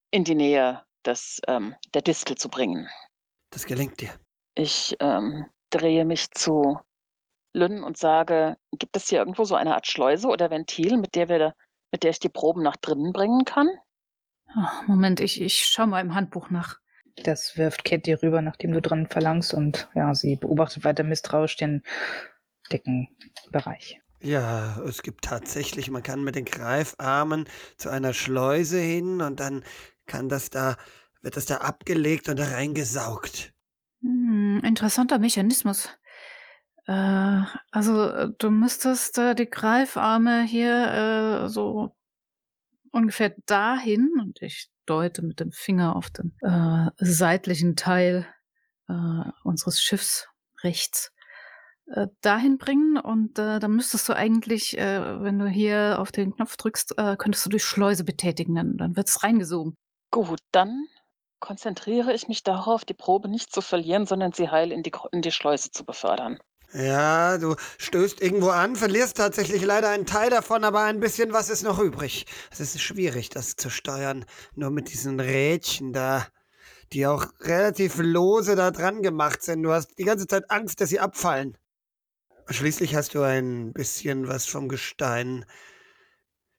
in die Nähe des, ähm, der Distel zu bringen. Das gelingt dir. Ich ähm, drehe mich zu Lynn und sage, gibt es hier irgendwo so eine Art Schleuse oder Ventil, mit der, wir, mit der ich die Proben nach drinnen bringen kann? Ach, Moment, ich, ich schaue mal im Handbuch nach. Das wirft Cat dir rüber, nachdem du dran verlangst und ja, sie beobachtet weiter misstrauisch den Deckenbereich. Ja, es gibt tatsächlich, man kann mit den Greifarmen zu einer Schleuse hin und dann kann das da, wird das da abgelegt und da reingesaugt. Hm, interessanter Mechanismus. Äh, also äh, du müsstest äh, die Greifarme hier äh, so ungefähr dahin, und ich deute mit dem Finger auf den äh, seitlichen Teil äh, unseres Schiffs rechts, dahin bringen und äh, dann müsstest du eigentlich, äh, wenn du hier auf den Knopf drückst, äh, könntest du die Schleuse betätigen, dann, dann wird es reingesogen. Gut, dann konzentriere ich mich darauf, die Probe nicht zu verlieren, sondern sie heil in die, in die Schleuse zu befördern. Ja, du stößt irgendwo an, verlierst tatsächlich leider einen Teil davon, aber ein bisschen was ist noch übrig. Es ist schwierig, das zu steuern, nur mit diesen Rädchen da, die auch relativ lose da dran gemacht sind. Du hast die ganze Zeit Angst, dass sie abfallen. Schließlich hast du ein bisschen was vom Gestein.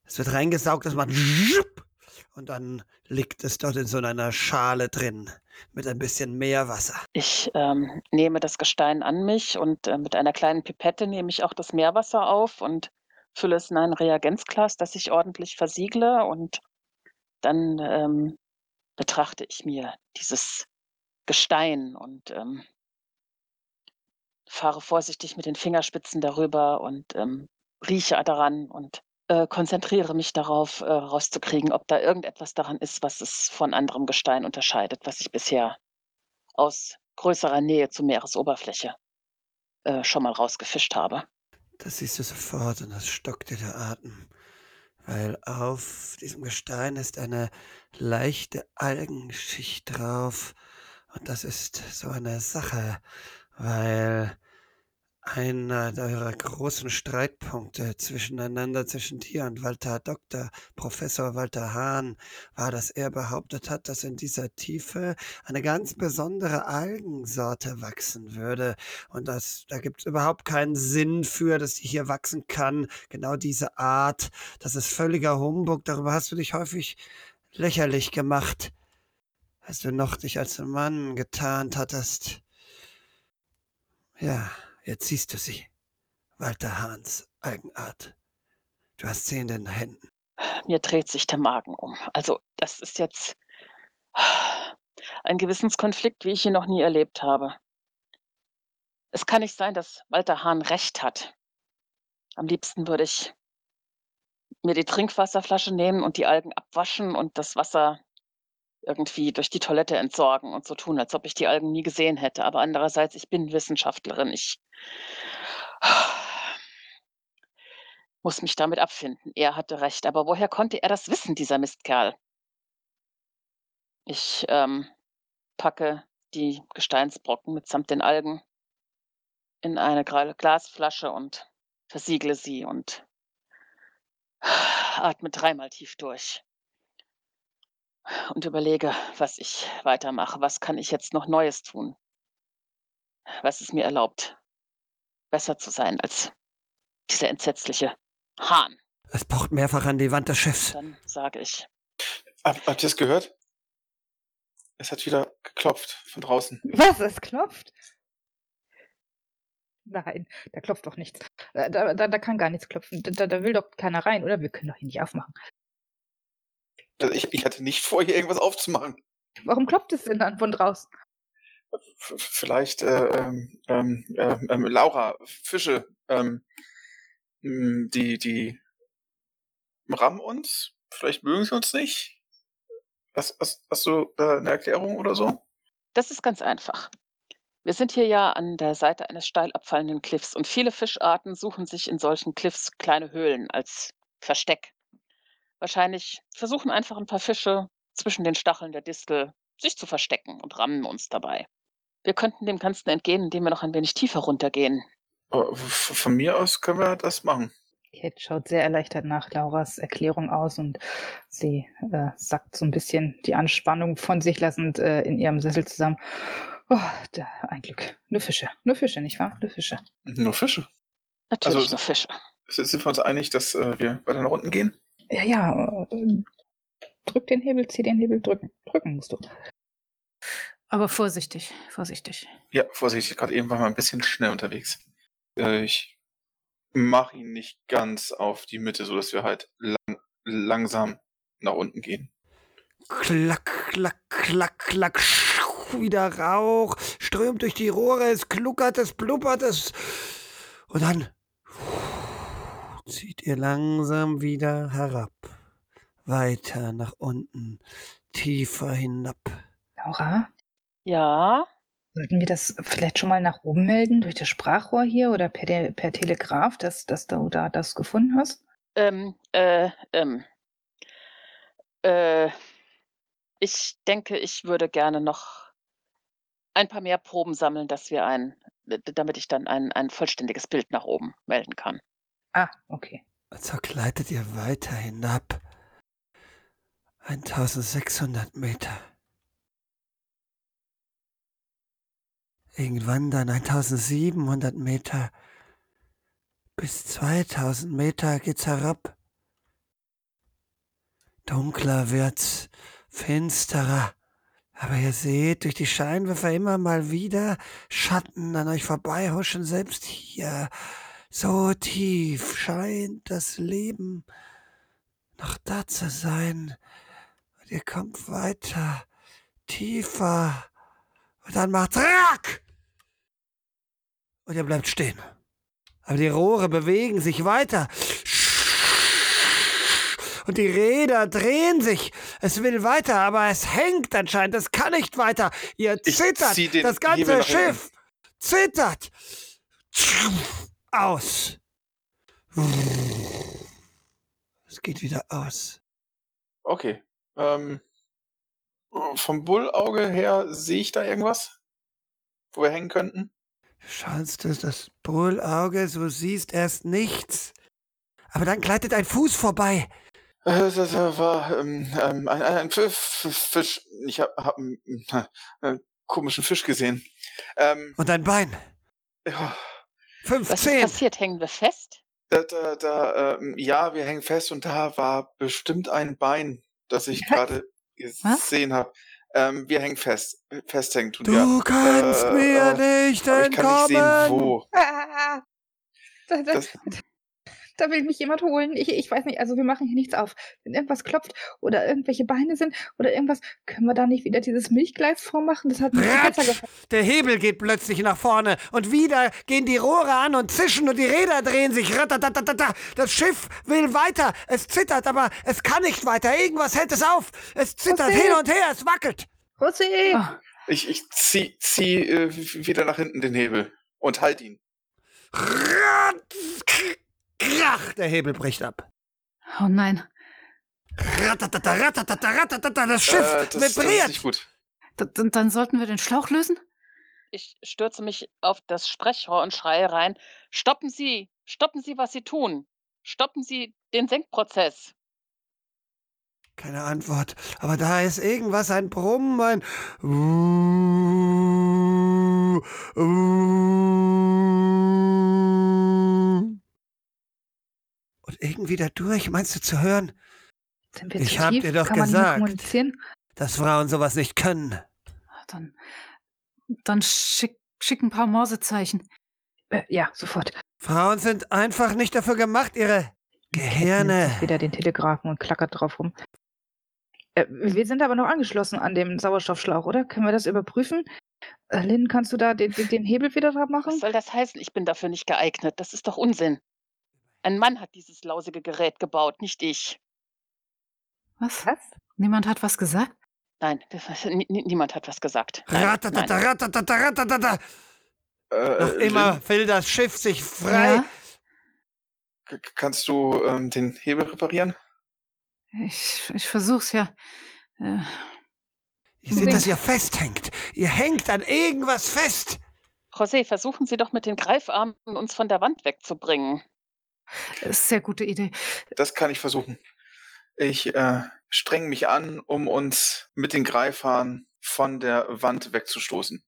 Es wird reingesaugt, das macht und dann liegt es dort in so einer Schale drin mit ein bisschen Meerwasser. Ich ähm, nehme das Gestein an mich und äh, mit einer kleinen Pipette nehme ich auch das Meerwasser auf und fülle es in ein Reagenzglas, das ich ordentlich versiegle und dann ähm, betrachte ich mir dieses Gestein und ähm, fahre vorsichtig mit den Fingerspitzen darüber und ähm, rieche daran und äh, konzentriere mich darauf, äh, rauszukriegen, ob da irgendetwas daran ist, was es von anderem Gestein unterscheidet, was ich bisher aus größerer Nähe zur Meeresoberfläche äh, schon mal rausgefischt habe. Das siehst du sofort und das stockt dir der Atem, weil auf diesem Gestein ist eine leichte Algenschicht drauf und das ist so eine Sache, weil einer eurer großen Streitpunkte zwischeneinander, zwischen dir und Walter Dr. Professor Walter Hahn, war, dass er behauptet hat, dass in dieser Tiefe eine ganz besondere Algensorte wachsen würde. Und das, da gibt es überhaupt keinen Sinn für, dass die hier wachsen kann. Genau diese Art. Das ist völliger Humbug. Darüber hast du dich häufig lächerlich gemacht. Als du noch dich als Mann getarnt hattest. Ja. Jetzt siehst du sie. Walter Hahns Eigenart. Du hast sie in den Händen. Mir dreht sich der Magen um. Also, das ist jetzt ein Gewissenskonflikt, wie ich ihn noch nie erlebt habe. Es kann nicht sein, dass Walter Hahn recht hat. Am liebsten würde ich mir die Trinkwasserflasche nehmen und die Algen abwaschen und das Wasser irgendwie durch die Toilette entsorgen und so tun, als ob ich die Algen nie gesehen hätte. Aber andererseits, ich bin Wissenschaftlerin. Ich muss mich damit abfinden. Er hatte recht. Aber woher konnte er das wissen, dieser Mistkerl? Ich ähm, packe die Gesteinsbrocken mitsamt den Algen in eine Glasflasche und versiegle sie und atme dreimal tief durch und überlege, was ich weitermache. Was kann ich jetzt noch Neues tun? Was es mir erlaubt, besser zu sein als dieser entsetzliche Hahn. Es pocht mehrfach an die Wand des Schiffs. Dann sage ich. Hab, habt ihr es gehört? Es hat wieder geklopft von draußen. Was? Es klopft? Nein, da klopft doch nichts. Da, da, da da kann gar nichts klopfen. Da, da will doch keiner rein, oder? Wir können doch hier nicht aufmachen. Also ich, ich hatte nicht vor, hier irgendwas aufzumachen. Warum klopft es denn dann von draußen? F vielleicht, äh, ähm, ähm, ähm, ähm, Laura, Fische, ähm, mh, die, die rammen uns. Vielleicht mögen sie uns nicht. Hast, hast, hast du äh, eine Erklärung oder so? Das ist ganz einfach. Wir sind hier ja an der Seite eines steil abfallenden Cliffs und viele Fischarten suchen sich in solchen Cliffs kleine Höhlen als Versteck. Wahrscheinlich versuchen einfach ein paar Fische zwischen den Stacheln der Distel sich zu verstecken und rammen uns dabei. Wir könnten dem Ganzen entgehen, indem wir noch ein wenig tiefer runtergehen. V- von mir aus können wir das machen. Kate schaut sehr erleichtert nach Lauras Erklärung aus und sie äh, sackt so ein bisschen die Anspannung von sich lassend äh, in ihrem Sessel zusammen. Oh, da, ein Glück. Nur Fische. Nur Fische, nicht wahr? Nur Fische. Nur Fische. Natürlich Also- nur Fische. Sind sind wir uns einig, dass äh, wir weiter nach unten gehen? Ja, ja. Drück den Hebel, zieh den Hebel, drücken. Drücken musst du. Aber vorsichtig, vorsichtig. Ja, vorsichtig, gerade eben waren wir ein bisschen schnell unterwegs. Äh, ich mache ihn nicht ganz auf die Mitte, sodass wir halt lang, langsam nach unten gehen. Klack, klack, klack, klack. Wieder Rauch, strömt durch die Rohre, es kluckert, es blubbert, es. Und dann zieht ihr langsam wieder herab. Weiter nach unten, tiefer hinab. Laura, Ja, sollten wir das vielleicht schon mal nach oben melden durch das Sprachrohr hier oder per, per Telegraph, dass, dass du da das gefunden hast? ähm, äh, ähm, äh, ich denke, ich würde gerne noch ein paar mehr Proben sammeln, dass wir ein, damit ich dann ein, ein vollständiges Bild nach oben melden kann. Ah, okay. Also gleitet ihr weiter hinab. 1600 Meter. Irgendwann dann 1700 Meter. Bis 2000 Meter geht's herab. Dunkler wird's, finsterer. Aber ihr seht durch die Scheinwerfer immer mal wieder Schatten an euch vorbeihuschen, selbst hier. So tief scheint das Leben noch da zu sein. Und ihr kommt weiter, tiefer. Und dann macht's Rack! Und ihr bleibt stehen. Aber die Rohre bewegen sich weiter. Und die Räder drehen sich. Es will weiter, aber es hängt anscheinend. Es kann nicht weiter. Ihr zittert. Das ganze. Schiff zittert. Aus. Es geht wieder aus. Okay. Ähm, vom Bullauge her sehe ich da irgendwas, wo wir hängen könnten? Du schaust durch das Bullauge, so siehst erst nichts. Aber dann gleitet ein Fuß vorbei. Äh, Das äh, war ähm, ähm, ein, ein F- Fisch. Ich habe hab einen, einen komischen Fisch gesehen. Ähm, Und ein Bein. ja, Was ist 15. passiert? Hängen wir fest? da, da, da, ähm, ja, wir hängen fest und da war bestimmt ein Bein, das ich gerade gesehen habe. Ähm, wir hängen fest. Festhängen tun Du wir. kannst Äh, mir äh, nicht Aber ich kann nicht entkommen. sehen, wo. Ah, da, da, Das, da will mich jemand holen. Ich, ich weiß nicht, also wir machen hier nichts auf. Wenn irgendwas klopft oder irgendwelche Beine sind oder irgendwas, können wir da nicht wieder dieses Milchgleis vormachen? Das hat mir besser Ratsch! gefallen. Der Hebel geht plötzlich nach vorne und wieder gehen die Rohre an und zischen und die Räder drehen sich. Das Schiff will weiter. Es zittert, aber es kann nicht weiter. Irgendwas hält es auf. Es zittert José! hin und her. Es wackelt. José! Oh, ich ich zieh, zieh äh, wieder nach hinten den Hebel und halt ihn. Krach. Der Hebel bricht ab. oh nein. Ratatata, ratatata, ratatata. Das Schiff Äh, das, das ist vibriert. nicht gut. D dann- dann sollten wir den Schlauch lösen? Ich stürze mich auf das Sprechrohr und schreie rein. Stoppen Sie! Stoppen Sie, was Sie tun! Stoppen Sie den Senkprozess! Keine Antwort. Aber da ist irgendwas, ein Brummen, ein. Und irgendwie dadurch, meinst du zu hören, Sind wir Ich zu hab tief? dir doch Kann man nicht gesagt. dass Frauen sowas nicht können? Dann, dann schick, schick ein paar Morsezeichen. Äh, ja, sofort. Frauen sind einfach nicht dafür gemacht, ihre Gehirne. Wieder den Telegrafen und klackert drauf rum. Äh, wir sind aber noch angeschlossen an dem Sauerstoffschlauch, oder? Können wir das überprüfen? Äh, Lynn, kannst du da den, den, Hebel wieder dran Was machen? soll das heißen? Ich bin dafür nicht geeignet. Das ist doch Unsinn. Ein Mann hat dieses lausige Gerät gebaut, nicht ich. Was? Was? Niemand hat was gesagt? Nein, das- nie- nie- niemand hat was gesagt. Nein, Ratatata, nein. ratatata, ratatata. Äh, Noch immer will das Schiff sich frei. Ja, kannst du ähm, den Hebel reparieren? ich, ich versuch's ja. Äh, Ich sehe, dass ihr festhängt. Ihr hängt an irgendwas fest. José, versuchen Sie doch mit den Greifarmen uns von der Wand wegzubringen. Sehr gute Idee. Das kann ich versuchen. Ich äh, streng mich an, um uns mit den Greifhaaren von der Wand wegzustoßen.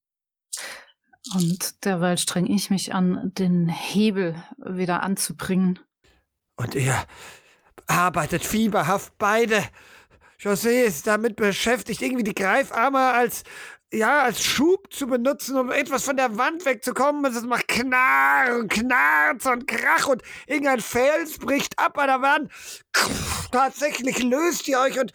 Und derweil streng ich mich an, den Hebel wieder anzubringen. Und ihr arbeitet fieberhaft beide. José ist damit beschäftigt, irgendwie die Greifarme als, ja, als Schub zu benutzen, um etwas von der Wand wegzukommen. Und es macht Knarr und Knarz und Krach und irgendein Fels bricht ab an der Wand. Tatsächlich löst ihr euch und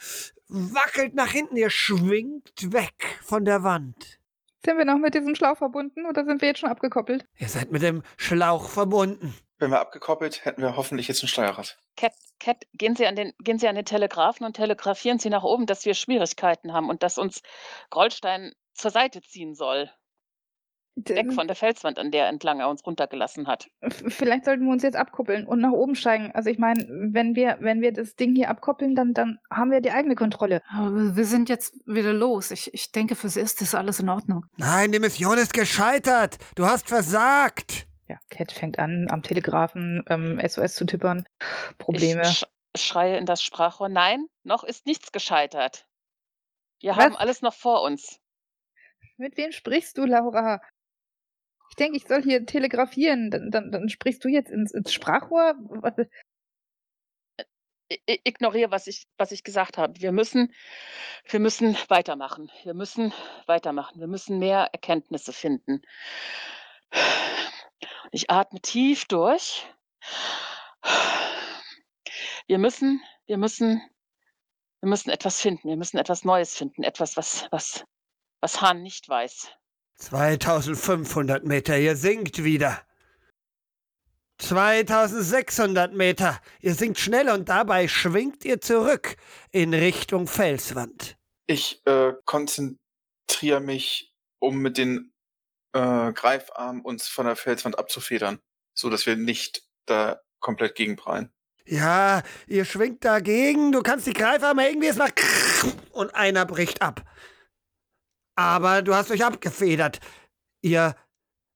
wackelt nach hinten. Ihr schwingt weg von der Wand. Sind wir noch mit diesem Schlauch verbunden oder sind wir jetzt schon abgekoppelt? Ihr seid mit dem Schlauch verbunden. Wenn wir abgekoppelt, hätten wir hoffentlich jetzt ein Steuerrad. Cat, Cat, gehen Sie, an den, gehen Sie an den Telegrafen und telegrafieren Sie nach oben, dass wir Schwierigkeiten haben und dass uns Grollstein zur Seite ziehen soll. Weg von der Felswand, an der entlang er uns runtergelassen hat. Vielleicht sollten wir uns jetzt abkuppeln und nach oben steigen. Also ich meine, wenn wir, wenn wir das Ding hier abkoppeln, dann, dann haben wir die eigene Kontrolle. Aber wir- wir sind jetzt wieder los. Ich, ich denke, fürs Erste ist alles in Ordnung. Nein, die Mission ist gescheitert. Du hast versagt. Ja, Cat fängt an, am Telegrafen ähm, SOS zu tippern. Probleme. Ich sch schreie in das Sprachrohr. Nein, noch ist nichts gescheitert. Wir Was? haben alles noch vor uns. Mit wem sprichst du, Laura? Ich denke, ich soll hier telegrafieren. Dann, dann, dann sprichst du jetzt ins, ins Sprachrohr? Ignoriere, was ich, was ich gesagt habe. Wir müssen, wir müssen weitermachen. Wir müssen weitermachen. Wir müssen mehr Erkenntnisse finden. Ich atme tief durch. Wir müssen, wir müssen, wir müssen etwas finden. Wir müssen etwas Neues finden. Etwas, was, was, was Hahn nicht weiß. 2500 Meter, ihr sinkt wieder. 2600 Meter, ihr sinkt schnell und dabei schwingt ihr zurück in Richtung Felswand. Ich äh, konzentriere mich, um mit den äh, Greifarmen uns von der Felswand abzufedern, so dass wir nicht da komplett gegenprallen. Ja, ihr schwingt dagegen, du kannst die Greifarme irgendwie, es macht und einer bricht ab. Aber du hast euch abgefedert. Ihr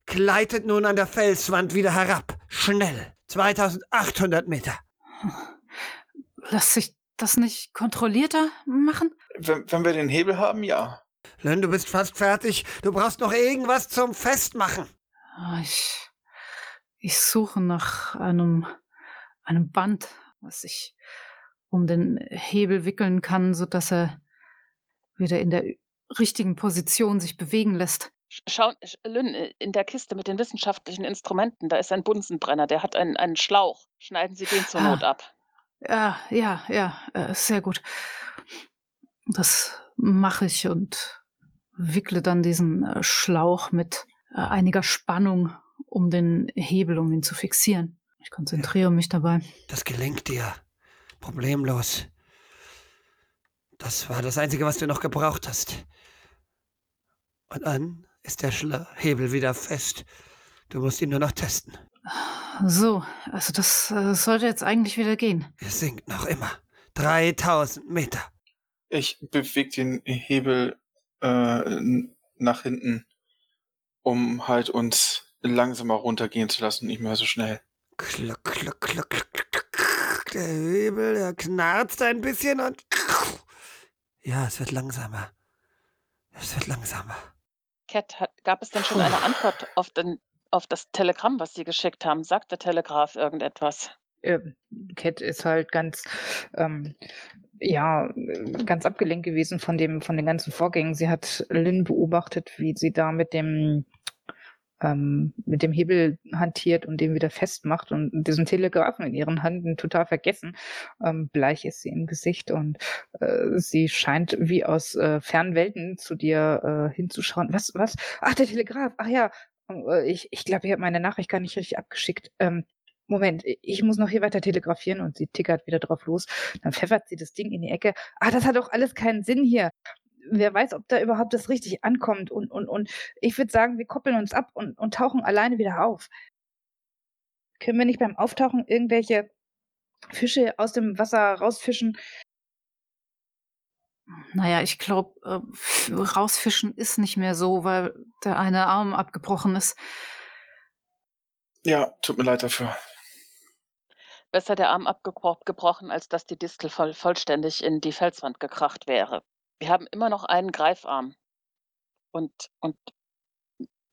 gleitet nun an der Felswand wieder herab. Schnell. 2800 Meter. Lass sich das nicht kontrollierter machen? Wenn, wenn wir den Hebel haben, ja. Len, du bist fast fertig. Du brauchst noch irgendwas zum Festmachen. Ich, ich suche nach einem, einem Band, was ich um den Hebel wickeln kann, sodass er wieder in der richtigen Position sich bewegen lässt. Sch- Schau, sch- Lynn, äh, in der Kiste mit den wissenschaftlichen Instrumenten, da ist ein Bunsenbrenner, der hat einen, einen Schlauch. Schneiden Sie den zur Ah. Not ab. Ja, ja, ja, äh, sehr gut. Das mache ich und wickle dann diesen äh, Schlauch mit äh, einiger Spannung um den Hebel, um ihn zu fixieren. Ich konzentriere mich dabei. Das gelingt dir. Problemlos. Das war das Einzige, was du noch gebraucht hast. Und dann ist der Schla Hebel wieder fest. Du musst ihn nur noch testen. So, also das äh, sollte jetzt eigentlich wieder gehen. Er sinkt noch immer. 3000 Meter. Ich bewege den Hebel äh, nach hinten, um halt uns langsamer runtergehen zu lassen, nicht mehr so schnell. Kluck, kluck, kluck, kluck, kluck, kluck. Der Hebel, der knarzt ein bisschen und. Ja, es wird langsamer. Es wird langsamer. Cat, hat, gab es denn schon eine Antwort auf, den, auf das Telegramm, was Sie geschickt haben? Sagt der Telegraph irgendetwas? äh, Cat ist halt ganz, ähm, ja, ganz abgelenkt gewesen von dem, von den ganzen Vorgängen. Sie hat Lynn beobachtet, wie sie da mit dem, ähm, mit dem Hebel hantiert und den wieder festmacht und diesen Telegrafen in ihren Händen total vergessen. Ähm, bleich ist sie im Gesicht und äh, sie scheint wie aus äh, fernen Welten zu dir äh, hinzuschauen. Was, was? Ach, der Telegraf. Ach ja, äh, ich, ich glaube, ich habe meine Nachricht gar nicht richtig abgeschickt. Ähm, Moment, ich muss noch hier weiter telegrafieren und sie tickert wieder drauf los. Dann pfeffert sie das Ding in die Ecke. Ah, das hat doch alles keinen Sinn hier. Wer weiß, ob da überhaupt das richtig ankommt. Und, und, und ich würde sagen, wir koppeln uns ab und, und tauchen alleine wieder auf. Können wir nicht beim Auftauchen irgendwelche Fische aus dem Wasser rausfischen? Naja, ich glaube, äh, rausfischen ist nicht mehr so, weil der eine Arm abgebrochen ist. Ja, tut mir leid dafür. Besser der Arm abgebrochen, als dass die Distel voll, vollständig in die Felswand gekracht wäre. Wir haben immer noch einen Greifarm. Und, und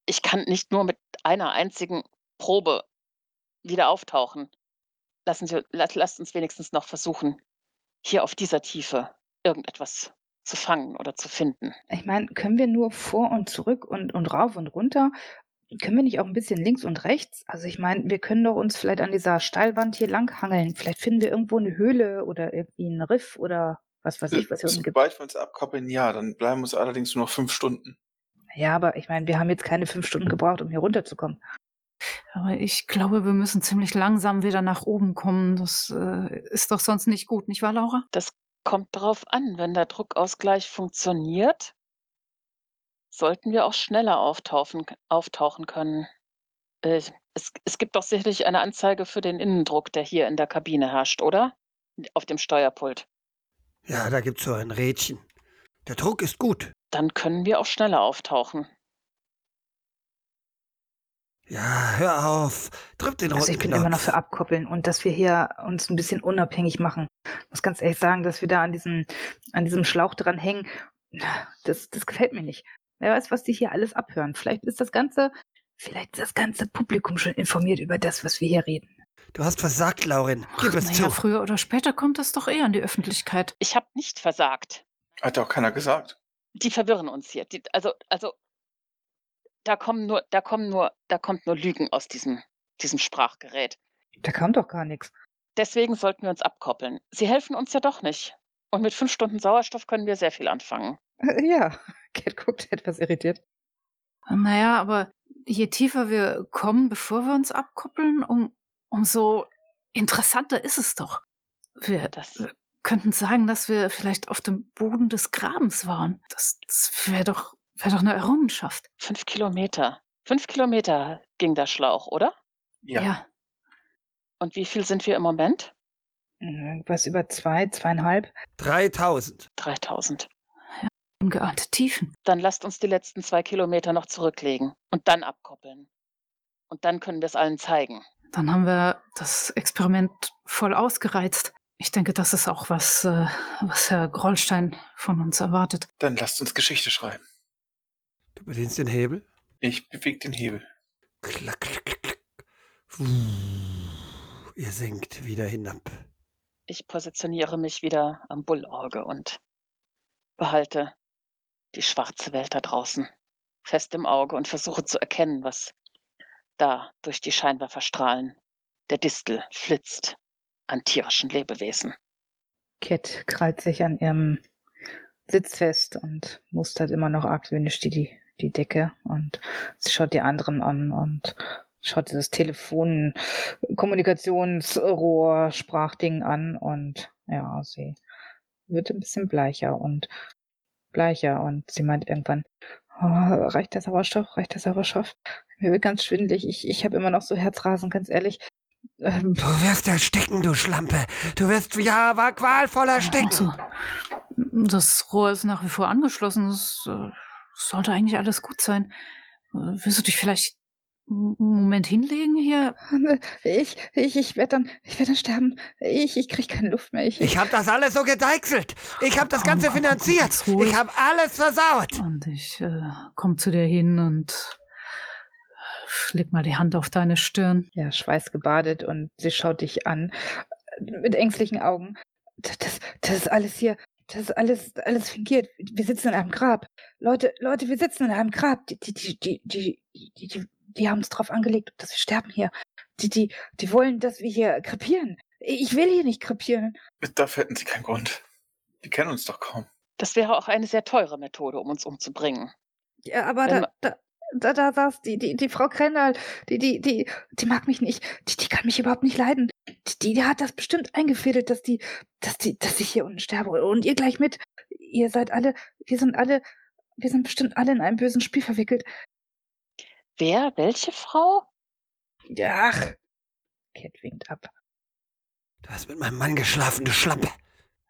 ich kann nicht nur mit einer einzigen Probe wieder auftauchen. Lassen Sie, lasst uns wenigstens noch versuchen, hier auf dieser Tiefe irgendetwas zu fangen oder zu finden. Ich meine, können wir nur vor und zurück und, und rauf und runter? Können wir nicht auch ein bisschen links und rechts? Also ich meine, wir können doch uns vielleicht an dieser Steilwand hier langhangeln. Vielleicht finden wir irgendwo eine Höhle oder irgendwie einen Riff oder was weiß ich, was hier unten gibt. Sobald wir uns abkoppeln, ja, dann bleiben uns allerdings nur noch fünf Stunden. Ja, aber ich meine, wir haben jetzt keine fünf Stunden gebraucht, um hier runterzukommen. Aber ich glaube, wir müssen ziemlich langsam wieder nach oben kommen. Das äh, ist doch sonst nicht gut, nicht wahr, Laura? Das kommt darauf an, wenn der Druckausgleich funktioniert, sollten wir auch schneller auftauchen, auftauchen können. Äh, es, es gibt doch sicherlich eine Anzeige für den Innendruck, der hier in der Kabine herrscht, oder? Auf dem Steuerpult. Ja, da gibt's so ein Rädchen. Der Druck ist gut. Dann können wir auch schneller auftauchen. Ja, hör auf. Drück den Also ich bin immer noch für Abkoppeln und dass wir hier uns ein bisschen unabhängig machen. Ich muss ganz ehrlich sagen, dass wir da an diesem, an diesem Schlauch dran hängen, das, das gefällt mir nicht. Wer weiß, was die hier alles abhören. Vielleicht ist das ganze, vielleicht ist das ganze Publikum schon informiert über das, was wir hier reden. Du hast versagt, Laurin. Gib Ach, es zu. früher oder später kommt das doch eher an die Öffentlichkeit. Ich habe nicht versagt. Hat auch keiner gesagt. Die verwirren uns hier. Die, also, also, da kommen nur, da kommen nur, da kommt nur Lügen aus diesem, diesem Sprachgerät. Da kam doch gar nichts. Deswegen sollten wir uns abkoppeln. Sie helfen uns ja doch nicht. Und mit fünf Stunden Sauerstoff können wir sehr viel anfangen. Ja, Cat guckt etwas irritiert. Naja, aber je tiefer wir kommen, bevor wir uns abkoppeln, um, umso interessanter ist es doch. Wir, Das, wir könnten sagen, dass wir vielleicht auf dem Boden des Grabens waren. Das, das wäre doch, wär doch eine Errungenschaft. fünf Kilometer. Fünf Kilometer ging der Schlauch, oder? Ja. Und wie viel sind wir im Moment? Irgendwas über zwei, zweieinhalb. 3000. 3000. ungeahnte Tiefen. Dann lasst uns die letzten zwei Kilometer noch zurücklegen und dann abkoppeln. Und dann können wir es allen zeigen. Dann haben wir das Experiment voll ausgereizt. Ich denke, das ist auch was, äh, was Herr Grollstein von uns erwartet. Dann lasst uns Geschichte schreiben. Du bedienst den Hebel. Ich bewege den Hebel. Klack, klack, klack, klack. Puh. Ihr sinkt wieder hinab. Ich positioniere mich wieder am Bullauge und behalte die schwarze Welt da draußen fest im Auge und versuche zu erkennen, was da durch die Scheinwerferstrahlen der Distel flitzt an tierischen Lebewesen. Cat krallt sich an ihrem Sitz fest und mustert immer noch argwöhnisch die, die, die Decke und sie schaut die anderen an und schaut dieses Telefon, Kommunikationsrohr, Sprachding an und ja, sie wird ein bisschen bleicher und bleicher und sie meint irgendwann, oh, reicht der Sauerstoff, reicht der Sauerstoff? Mir wird ganz schwindelig, ich, ich habe immer noch so Herzrasen, ganz ehrlich. Ähm, Du wirst ersticken, du Schlampe. Du wirst ja war qualvoll ersticken. Also, das Rohr ist nach wie vor angeschlossen. Es äh, sollte eigentlich alles gut sein. Äh, willst du dich vielleicht Moment hinlegen hier? Ich, ich, ich werde dann, ich werde dann sterben. Ich, ich krieg keine Luft mehr. Ich, Ich hab das alles so gedeichselt. Ich hab das Komm, Ganze komm, finanziert. ruhig. Ich hab alles versaut. Und ich äh, komme zu dir hin und leg mal die Hand auf deine Stirn. Ja, schweißgebadet und sie schaut dich an mit ängstlichen Augen. Das, das, das ist alles hier, das ist alles, alles fingiert. Wir sitzen in einem Grab. Leute, Leute, wir sitzen in einem Grab. Die, die, die, die, die, die, die, die haben uns drauf angelegt, dass wir sterben hier. Die, die, die wollen, dass wir hier krepieren. Ich will hier nicht krepieren. Dafür hätten sie keinen Grund. Die kennen uns doch kaum. Das wäre auch eine sehr teure Methode, um uns umzubringen. Ja, aber Wenn da, da, da, da saß die, die, die Frau Krendal, die, die, die, die mag mich nicht. Die, die kann mich überhaupt nicht leiden. Die, die hat das bestimmt eingefädelt, dass die, dass die, dass ich hier unten sterbe. Und ihr gleich mit. Ihr seid alle, wir sind alle, wir sind bestimmt alle in einem bösen Spiel verwickelt. Wer? Welche Frau? Ja, ach. Cat winkt ab. Du hast mit meinem Mann geschlafen, du Schlampe.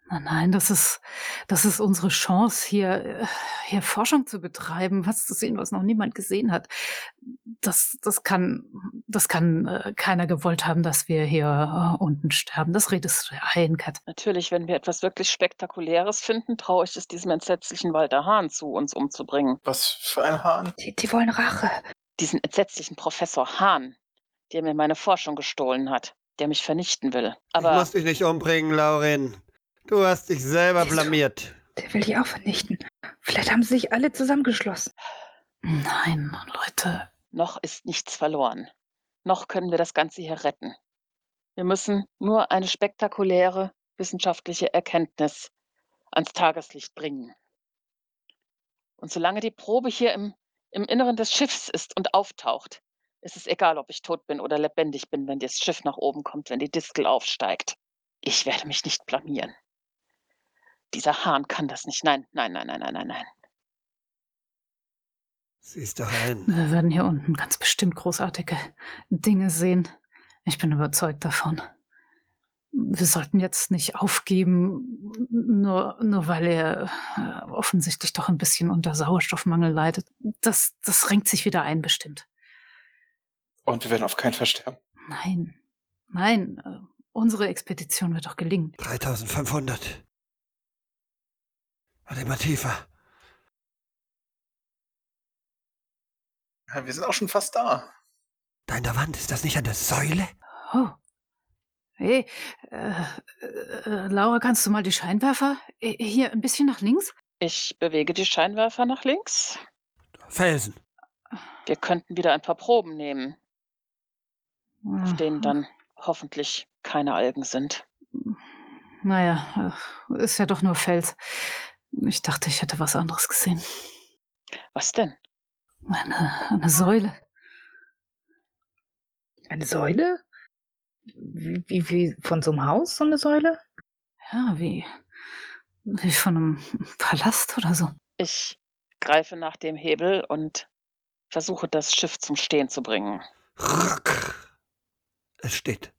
Nein, nein, das ist, das ist unsere Chance, hier, hier Forschung zu betreiben, was zu sehen, was noch niemand gesehen hat. Das, das kann, das kann äh, keiner gewollt haben, dass wir hier äh, unten sterben. Das redest du ja ein, Kat. Natürlich, wenn wir etwas wirklich Spektakuläres finden, traue ich es diesem entsetzlichen Walter Hahn zu, uns umzubringen. Was für ein Hahn? Die, die wollen Rache. Diesen entsetzlichen Professor Hahn, der mir meine Forschung gestohlen hat, der mich vernichten will. Aber muss dich nicht umbringen, Laurin. Du hast dich selber Wieso? blamiert. Der will die auch vernichten. Vielleicht haben sie sich alle zusammengeschlossen. Nein, Leute, noch ist nichts verloren. Noch können wir das Ganze hier retten. Wir müssen nur eine spektakuläre wissenschaftliche Erkenntnis ans Tageslicht bringen. Und solange die Probe hier im, im Inneren des Schiffs ist und auftaucht, ist es egal, ob ich tot bin oder lebendig bin, wenn das Schiff nach oben kommt, wenn die Distel aufsteigt. Ich werde mich nicht blamieren. Dieser Hahn kann das nicht. Nein, nein, nein, nein, nein, nein, nein. Siehst doch ein. wir werden hier unten ganz bestimmt großartige Dinge sehen. Ich bin überzeugt davon. Wir sollten jetzt nicht aufgeben, nur, nur weil er äh, offensichtlich doch ein bisschen unter Sauerstoffmangel leidet. Das, das renkt sich wieder ein, bestimmt. Und wir werden auf keinen Fall sterben. Nein, nein, äh, unsere Expedition wird doch gelingen. 3500. Warte immer tiefer. Ja, wir sind auch schon fast da. Da in der Wand, ist das nicht eine Säule? Oh. Hey, äh, äh, Laura, kannst du mal die Scheinwerfer äh, hier ein bisschen nach links? Ich bewege die Scheinwerfer nach links. Felsen. Wir könnten wieder ein paar Proben nehmen, auf denen dann hoffentlich keine Algen sind. Naja, ist ja doch nur Fels. Ich dachte, ich hätte was anderes gesehen. Was denn? Eine, eine Säule. Eine Säule? Wie, wie, wie von so einem Haus so eine Säule? Ja, wie, wie von einem Palast oder so. Ich greife nach dem Hebel und versuche, das Schiff zum Stehen zu bringen. Ruck. Es steht.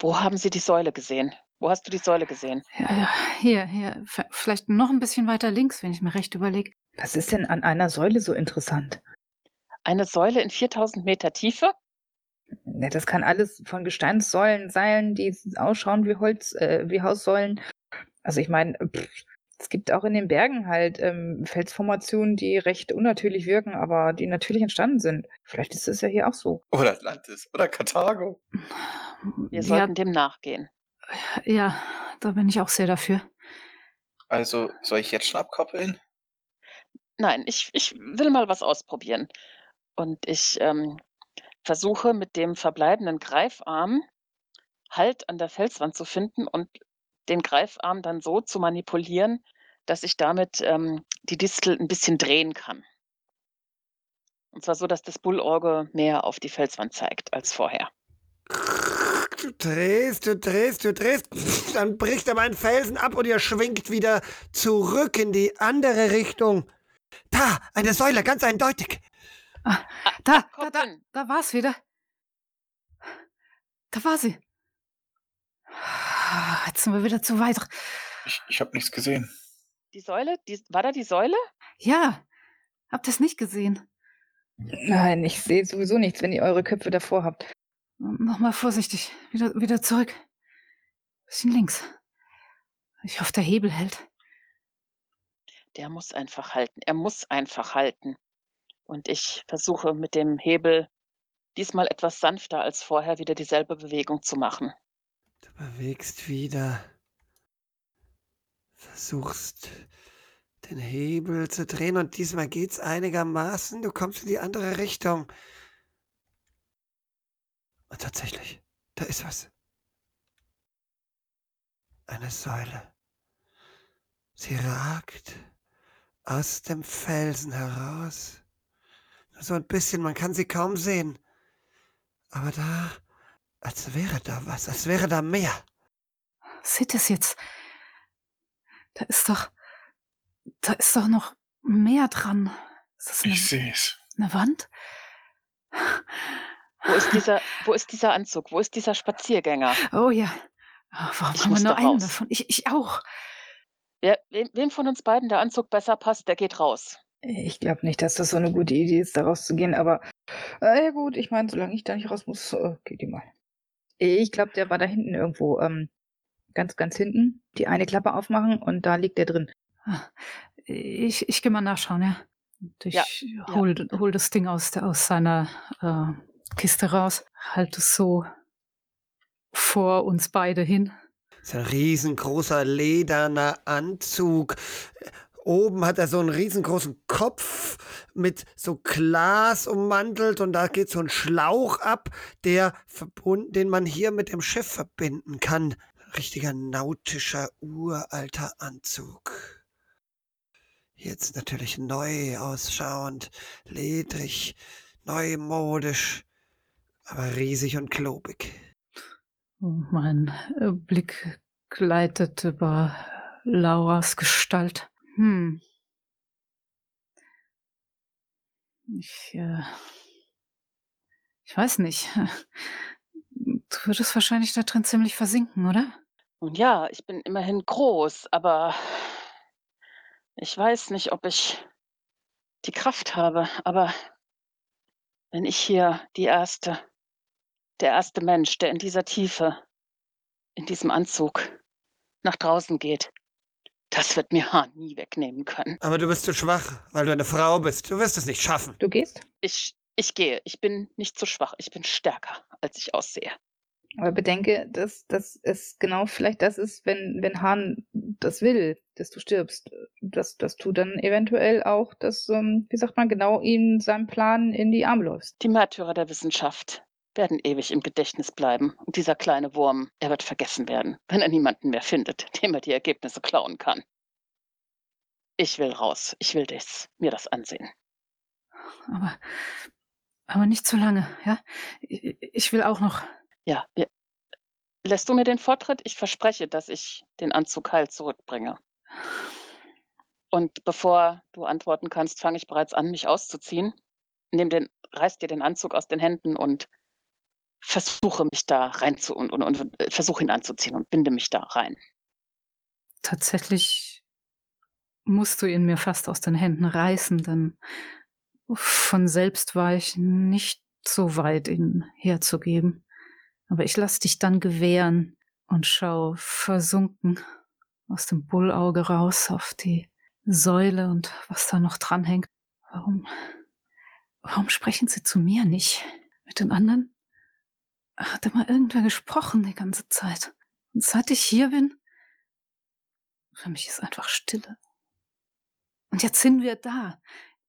Wo haben Sie die Säule gesehen? Wo hast du die Säule gesehen? Ja, ja, hier, hier. Vielleicht noch ein bisschen weiter links, wenn ich mir recht überlege. Was ist denn an einer Säule so interessant? Eine Säule in 4000 Meter Tiefe? Ja, das kann alles von Gesteinssäulen sein, die ausschauen wie Holz, äh, wie Haussäulen. Also ich meine, es gibt auch in den Bergen halt ähm, Felsformationen, die recht unnatürlich wirken, aber die natürlich entstanden sind. Vielleicht ist es ja hier auch so. Oder Atlantis. Oder Karthago. Wir ja, sollten dem nachgehen. ja, da bin ich auch sehr dafür. Also, soll ich jetzt schon abkoppeln? Nein, ich, ich will mal was ausprobieren. Und ich ähm, versuche mit dem verbleibenden Greifarm Halt an der Felswand zu finden und den Greifarm dann so zu manipulieren, dass ich damit ähm, die Distel ein bisschen drehen kann. Und zwar so, dass das Bullauge mehr auf die Felswand zeigt als vorher. Du drehst, du drehst, du drehst. Dann bricht er meinen Felsen ab und ihr schwingt wieder zurück in die andere Richtung. Da, eine Säule, ganz eindeutig. Ah, da, da, da, Abkoppeln. da war's wieder. Da war sie. Ah, Jetzt sind wir wieder zu weit. Ich, ich habe nichts gesehen. Die Säule, die, war da die Säule? Ja, habt ihr es nicht gesehen? Nein, ich sehe sowieso nichts, wenn ihr eure Köpfe davor habt. Nochmal vorsichtig. Wieder, wieder zurück. Bisschen links. Ich hoffe, der Hebel hält. Der muss einfach halten. Er muss einfach halten. Und ich versuche mit dem Hebel diesmal etwas sanfter als vorher wieder dieselbe Bewegung zu machen. Du bewegst wieder. Versuchst den Hebel zu drehen und diesmal geht's einigermaßen. Du kommst in die andere Richtung. Und tatsächlich, da ist was. Eine Säule. Sie ragt aus dem Felsen heraus. So ein bisschen, man kann sie kaum sehen. Aber da, als wäre da was, als wäre da mehr. Seht es jetzt? Da ist doch, da ist doch noch mehr dran. Ist das eine, Ich sehe es. eine Wand? Wo ist dieser, wo ist dieser Anzug? Wo ist dieser Spaziergänger? Oh ja. Oh, warum Ich haben wir muss nur einen raus. davon? Ich, ich auch. Wer, wem, wem von uns beiden der Anzug besser passt, der geht raus. Ich glaube nicht, dass das so eine gute Idee ist, da rauszugehen, aber äh, ja gut, ich meine, solange ich da nicht raus muss, äh, geht die mal. Ich glaube, der war da hinten irgendwo, ähm, ganz, ganz hinten, die eine Klappe aufmachen und da liegt der drin. Ah, Ich, ich gehe mal nachschauen, ja. Und Ich Ja, hol, hol das Ding aus, der, aus seiner äh, Kiste raus, halt es so vor uns beide hin. Das ist ein riesengroßer lederner Anzug. Oben hat er so einen riesengroßen Kopf mit so Glas ummantelt und da geht so ein Schlauch ab, der verbunden, den man hier mit dem Schiff verbinden kann. Richtiger nautischer, uralter Anzug. Jetzt natürlich neu ausschauen, ledrig, neumodisch, aber riesig und klobig. Und Mein äh, Blick gleitet über Lauras Gestalt. Hm. Ich, äh, ich weiß nicht. Du würdest wahrscheinlich da drin ziemlich versinken, oder? Nun ja, ich bin immerhin groß, aber ich weiß nicht, ob ich die Kraft habe. Aber wenn ich hier die erste, der erste Mensch, der in dieser Tiefe, in diesem Anzug nach draußen geht, das wird mir Hahn nie wegnehmen können. Aber du bist zu schwach, weil du eine Frau bist. Du wirst es nicht schaffen. Du gehst? Ich, ich gehe. Ich bin nicht so schwach. Ich bin stärker, als ich aussehe. Aber bedenke, dass, dass es genau vielleicht das ist, wenn, wenn Hahn das will, dass du stirbst, dass, dass du dann eventuell auch das, ähm, wie sagt man, genau ihm seinem Plan in die Arme läufst. Die Märtyrer der Wissenschaft werden ewig im Gedächtnis bleiben. Und dieser kleine Wurm, er wird vergessen werden, wenn er niemanden mehr findet, dem er die Ergebnisse klauen kann. Ich will raus. Ich will das, mir das ansehen. Aber, aber nicht zu lange, ja? Ich, will auch noch. Ja, wir, lässt du mir den Vortritt? Ich verspreche, dass ich den Anzug heil zurückbringe. Und bevor du antworten kannst, fange ich bereits an, mich auszuziehen. Nimm den, reiß dir den Anzug aus den Händen und versuche mich da rein zu und, und, und äh, versuche ihn anzuziehen und binde mich da rein. Tatsächlich musst du ihn mir fast aus den Händen reißen, denn von selbst war ich nicht so weit, ihn herzugeben. Aber ich lass dich dann gewähren und schau versunken aus dem Bullauge raus auf die Säule und was da noch dranhängt. Warum, warum sprechen sie zu mir nicht? Mit den anderen hat immer irgendwer gesprochen die ganze Zeit. Und seit ich hier bin, für mich ist einfach Stille. Und jetzt sind wir da.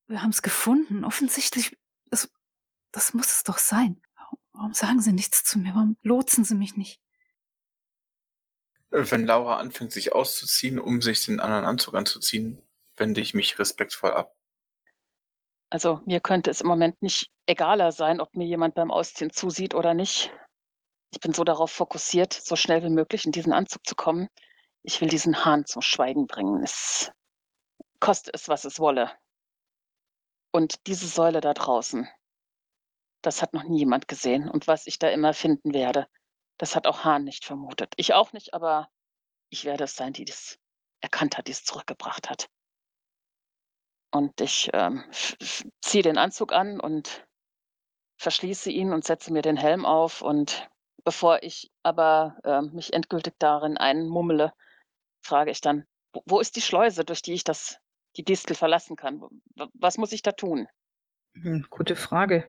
Wir haben es gefunden. Offensichtlich, das, das muss es doch sein. Warum, sagen Sie nichts zu mir? Warum lotsen Sie mich nicht? Wenn Laura anfängt, sich auszuziehen, um sich den anderen Anzug anzuziehen, wende ich mich respektvoll ab. Also mir könnte es im Moment nicht egaler sein, ob mir jemand beim Ausziehen zusieht oder nicht. Ich bin so darauf fokussiert, so schnell wie möglich in diesen Anzug zu kommen. Ich will diesen Hahn zum Schweigen bringen. Es koste es, was es wolle. Und diese Säule da draußen, das hat noch nie jemand gesehen. Und was ich da immer finden werde, das hat auch Hahn nicht vermutet. Ich auch nicht, aber ich werde es sein, die das erkannt hat, die es zurückgebracht hat. Und ich ähm, ziehe den Anzug an und verschließe ihn und setze mir den Helm auf. Und bevor ich aber äh, mich endgültig darin einmummele, frage ich dann, wo, wo ist die Schleuse, durch die ich das, die Distel verlassen kann? Was muss ich da tun? Hm, gute Frage.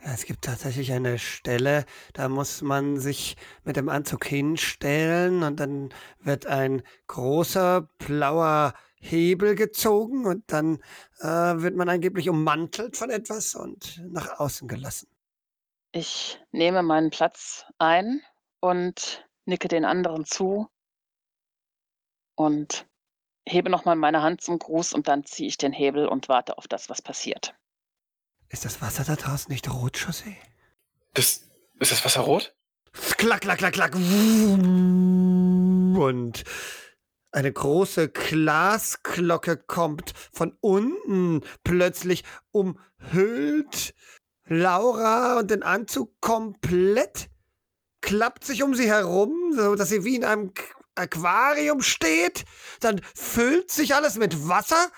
Es gibt tatsächlich eine Stelle, da muss man sich mit dem Anzug hinstellen und dann wird ein großer blauer Hebel gezogen und dann äh, wird man angeblich ummantelt von etwas und nach außen gelassen. Ich nehme meinen Platz ein und nicke den anderen zu und hebe nochmal meine Hand zum Gruß und dann ziehe ich den Hebel und warte auf das, was passiert. Ist das Wasser da draußen nicht rot, José? Das, ist das Wasser rot? Klack, klack, klack, klack. Und eine große Glasglocke kommt von unten plötzlich umhüllt Laura und den Anzug komplett, klappt sich um sie herum, so dass sie wie in einem Aquarium steht, dann füllt sich alles mit Wasser.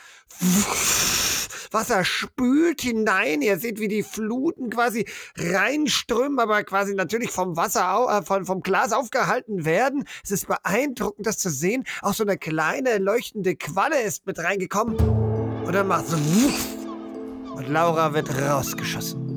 Wasser spült hinein. Ihr seht, wie die Fluten quasi reinströmen, aber quasi natürlich vom Wasser, äh, vom, vom Glas aufgehalten werden. Es ist beeindruckend, das zu sehen. Auch so eine kleine leuchtende Qualle ist mit reingekommen. Und dann macht so und Laura wird rausgeschossen.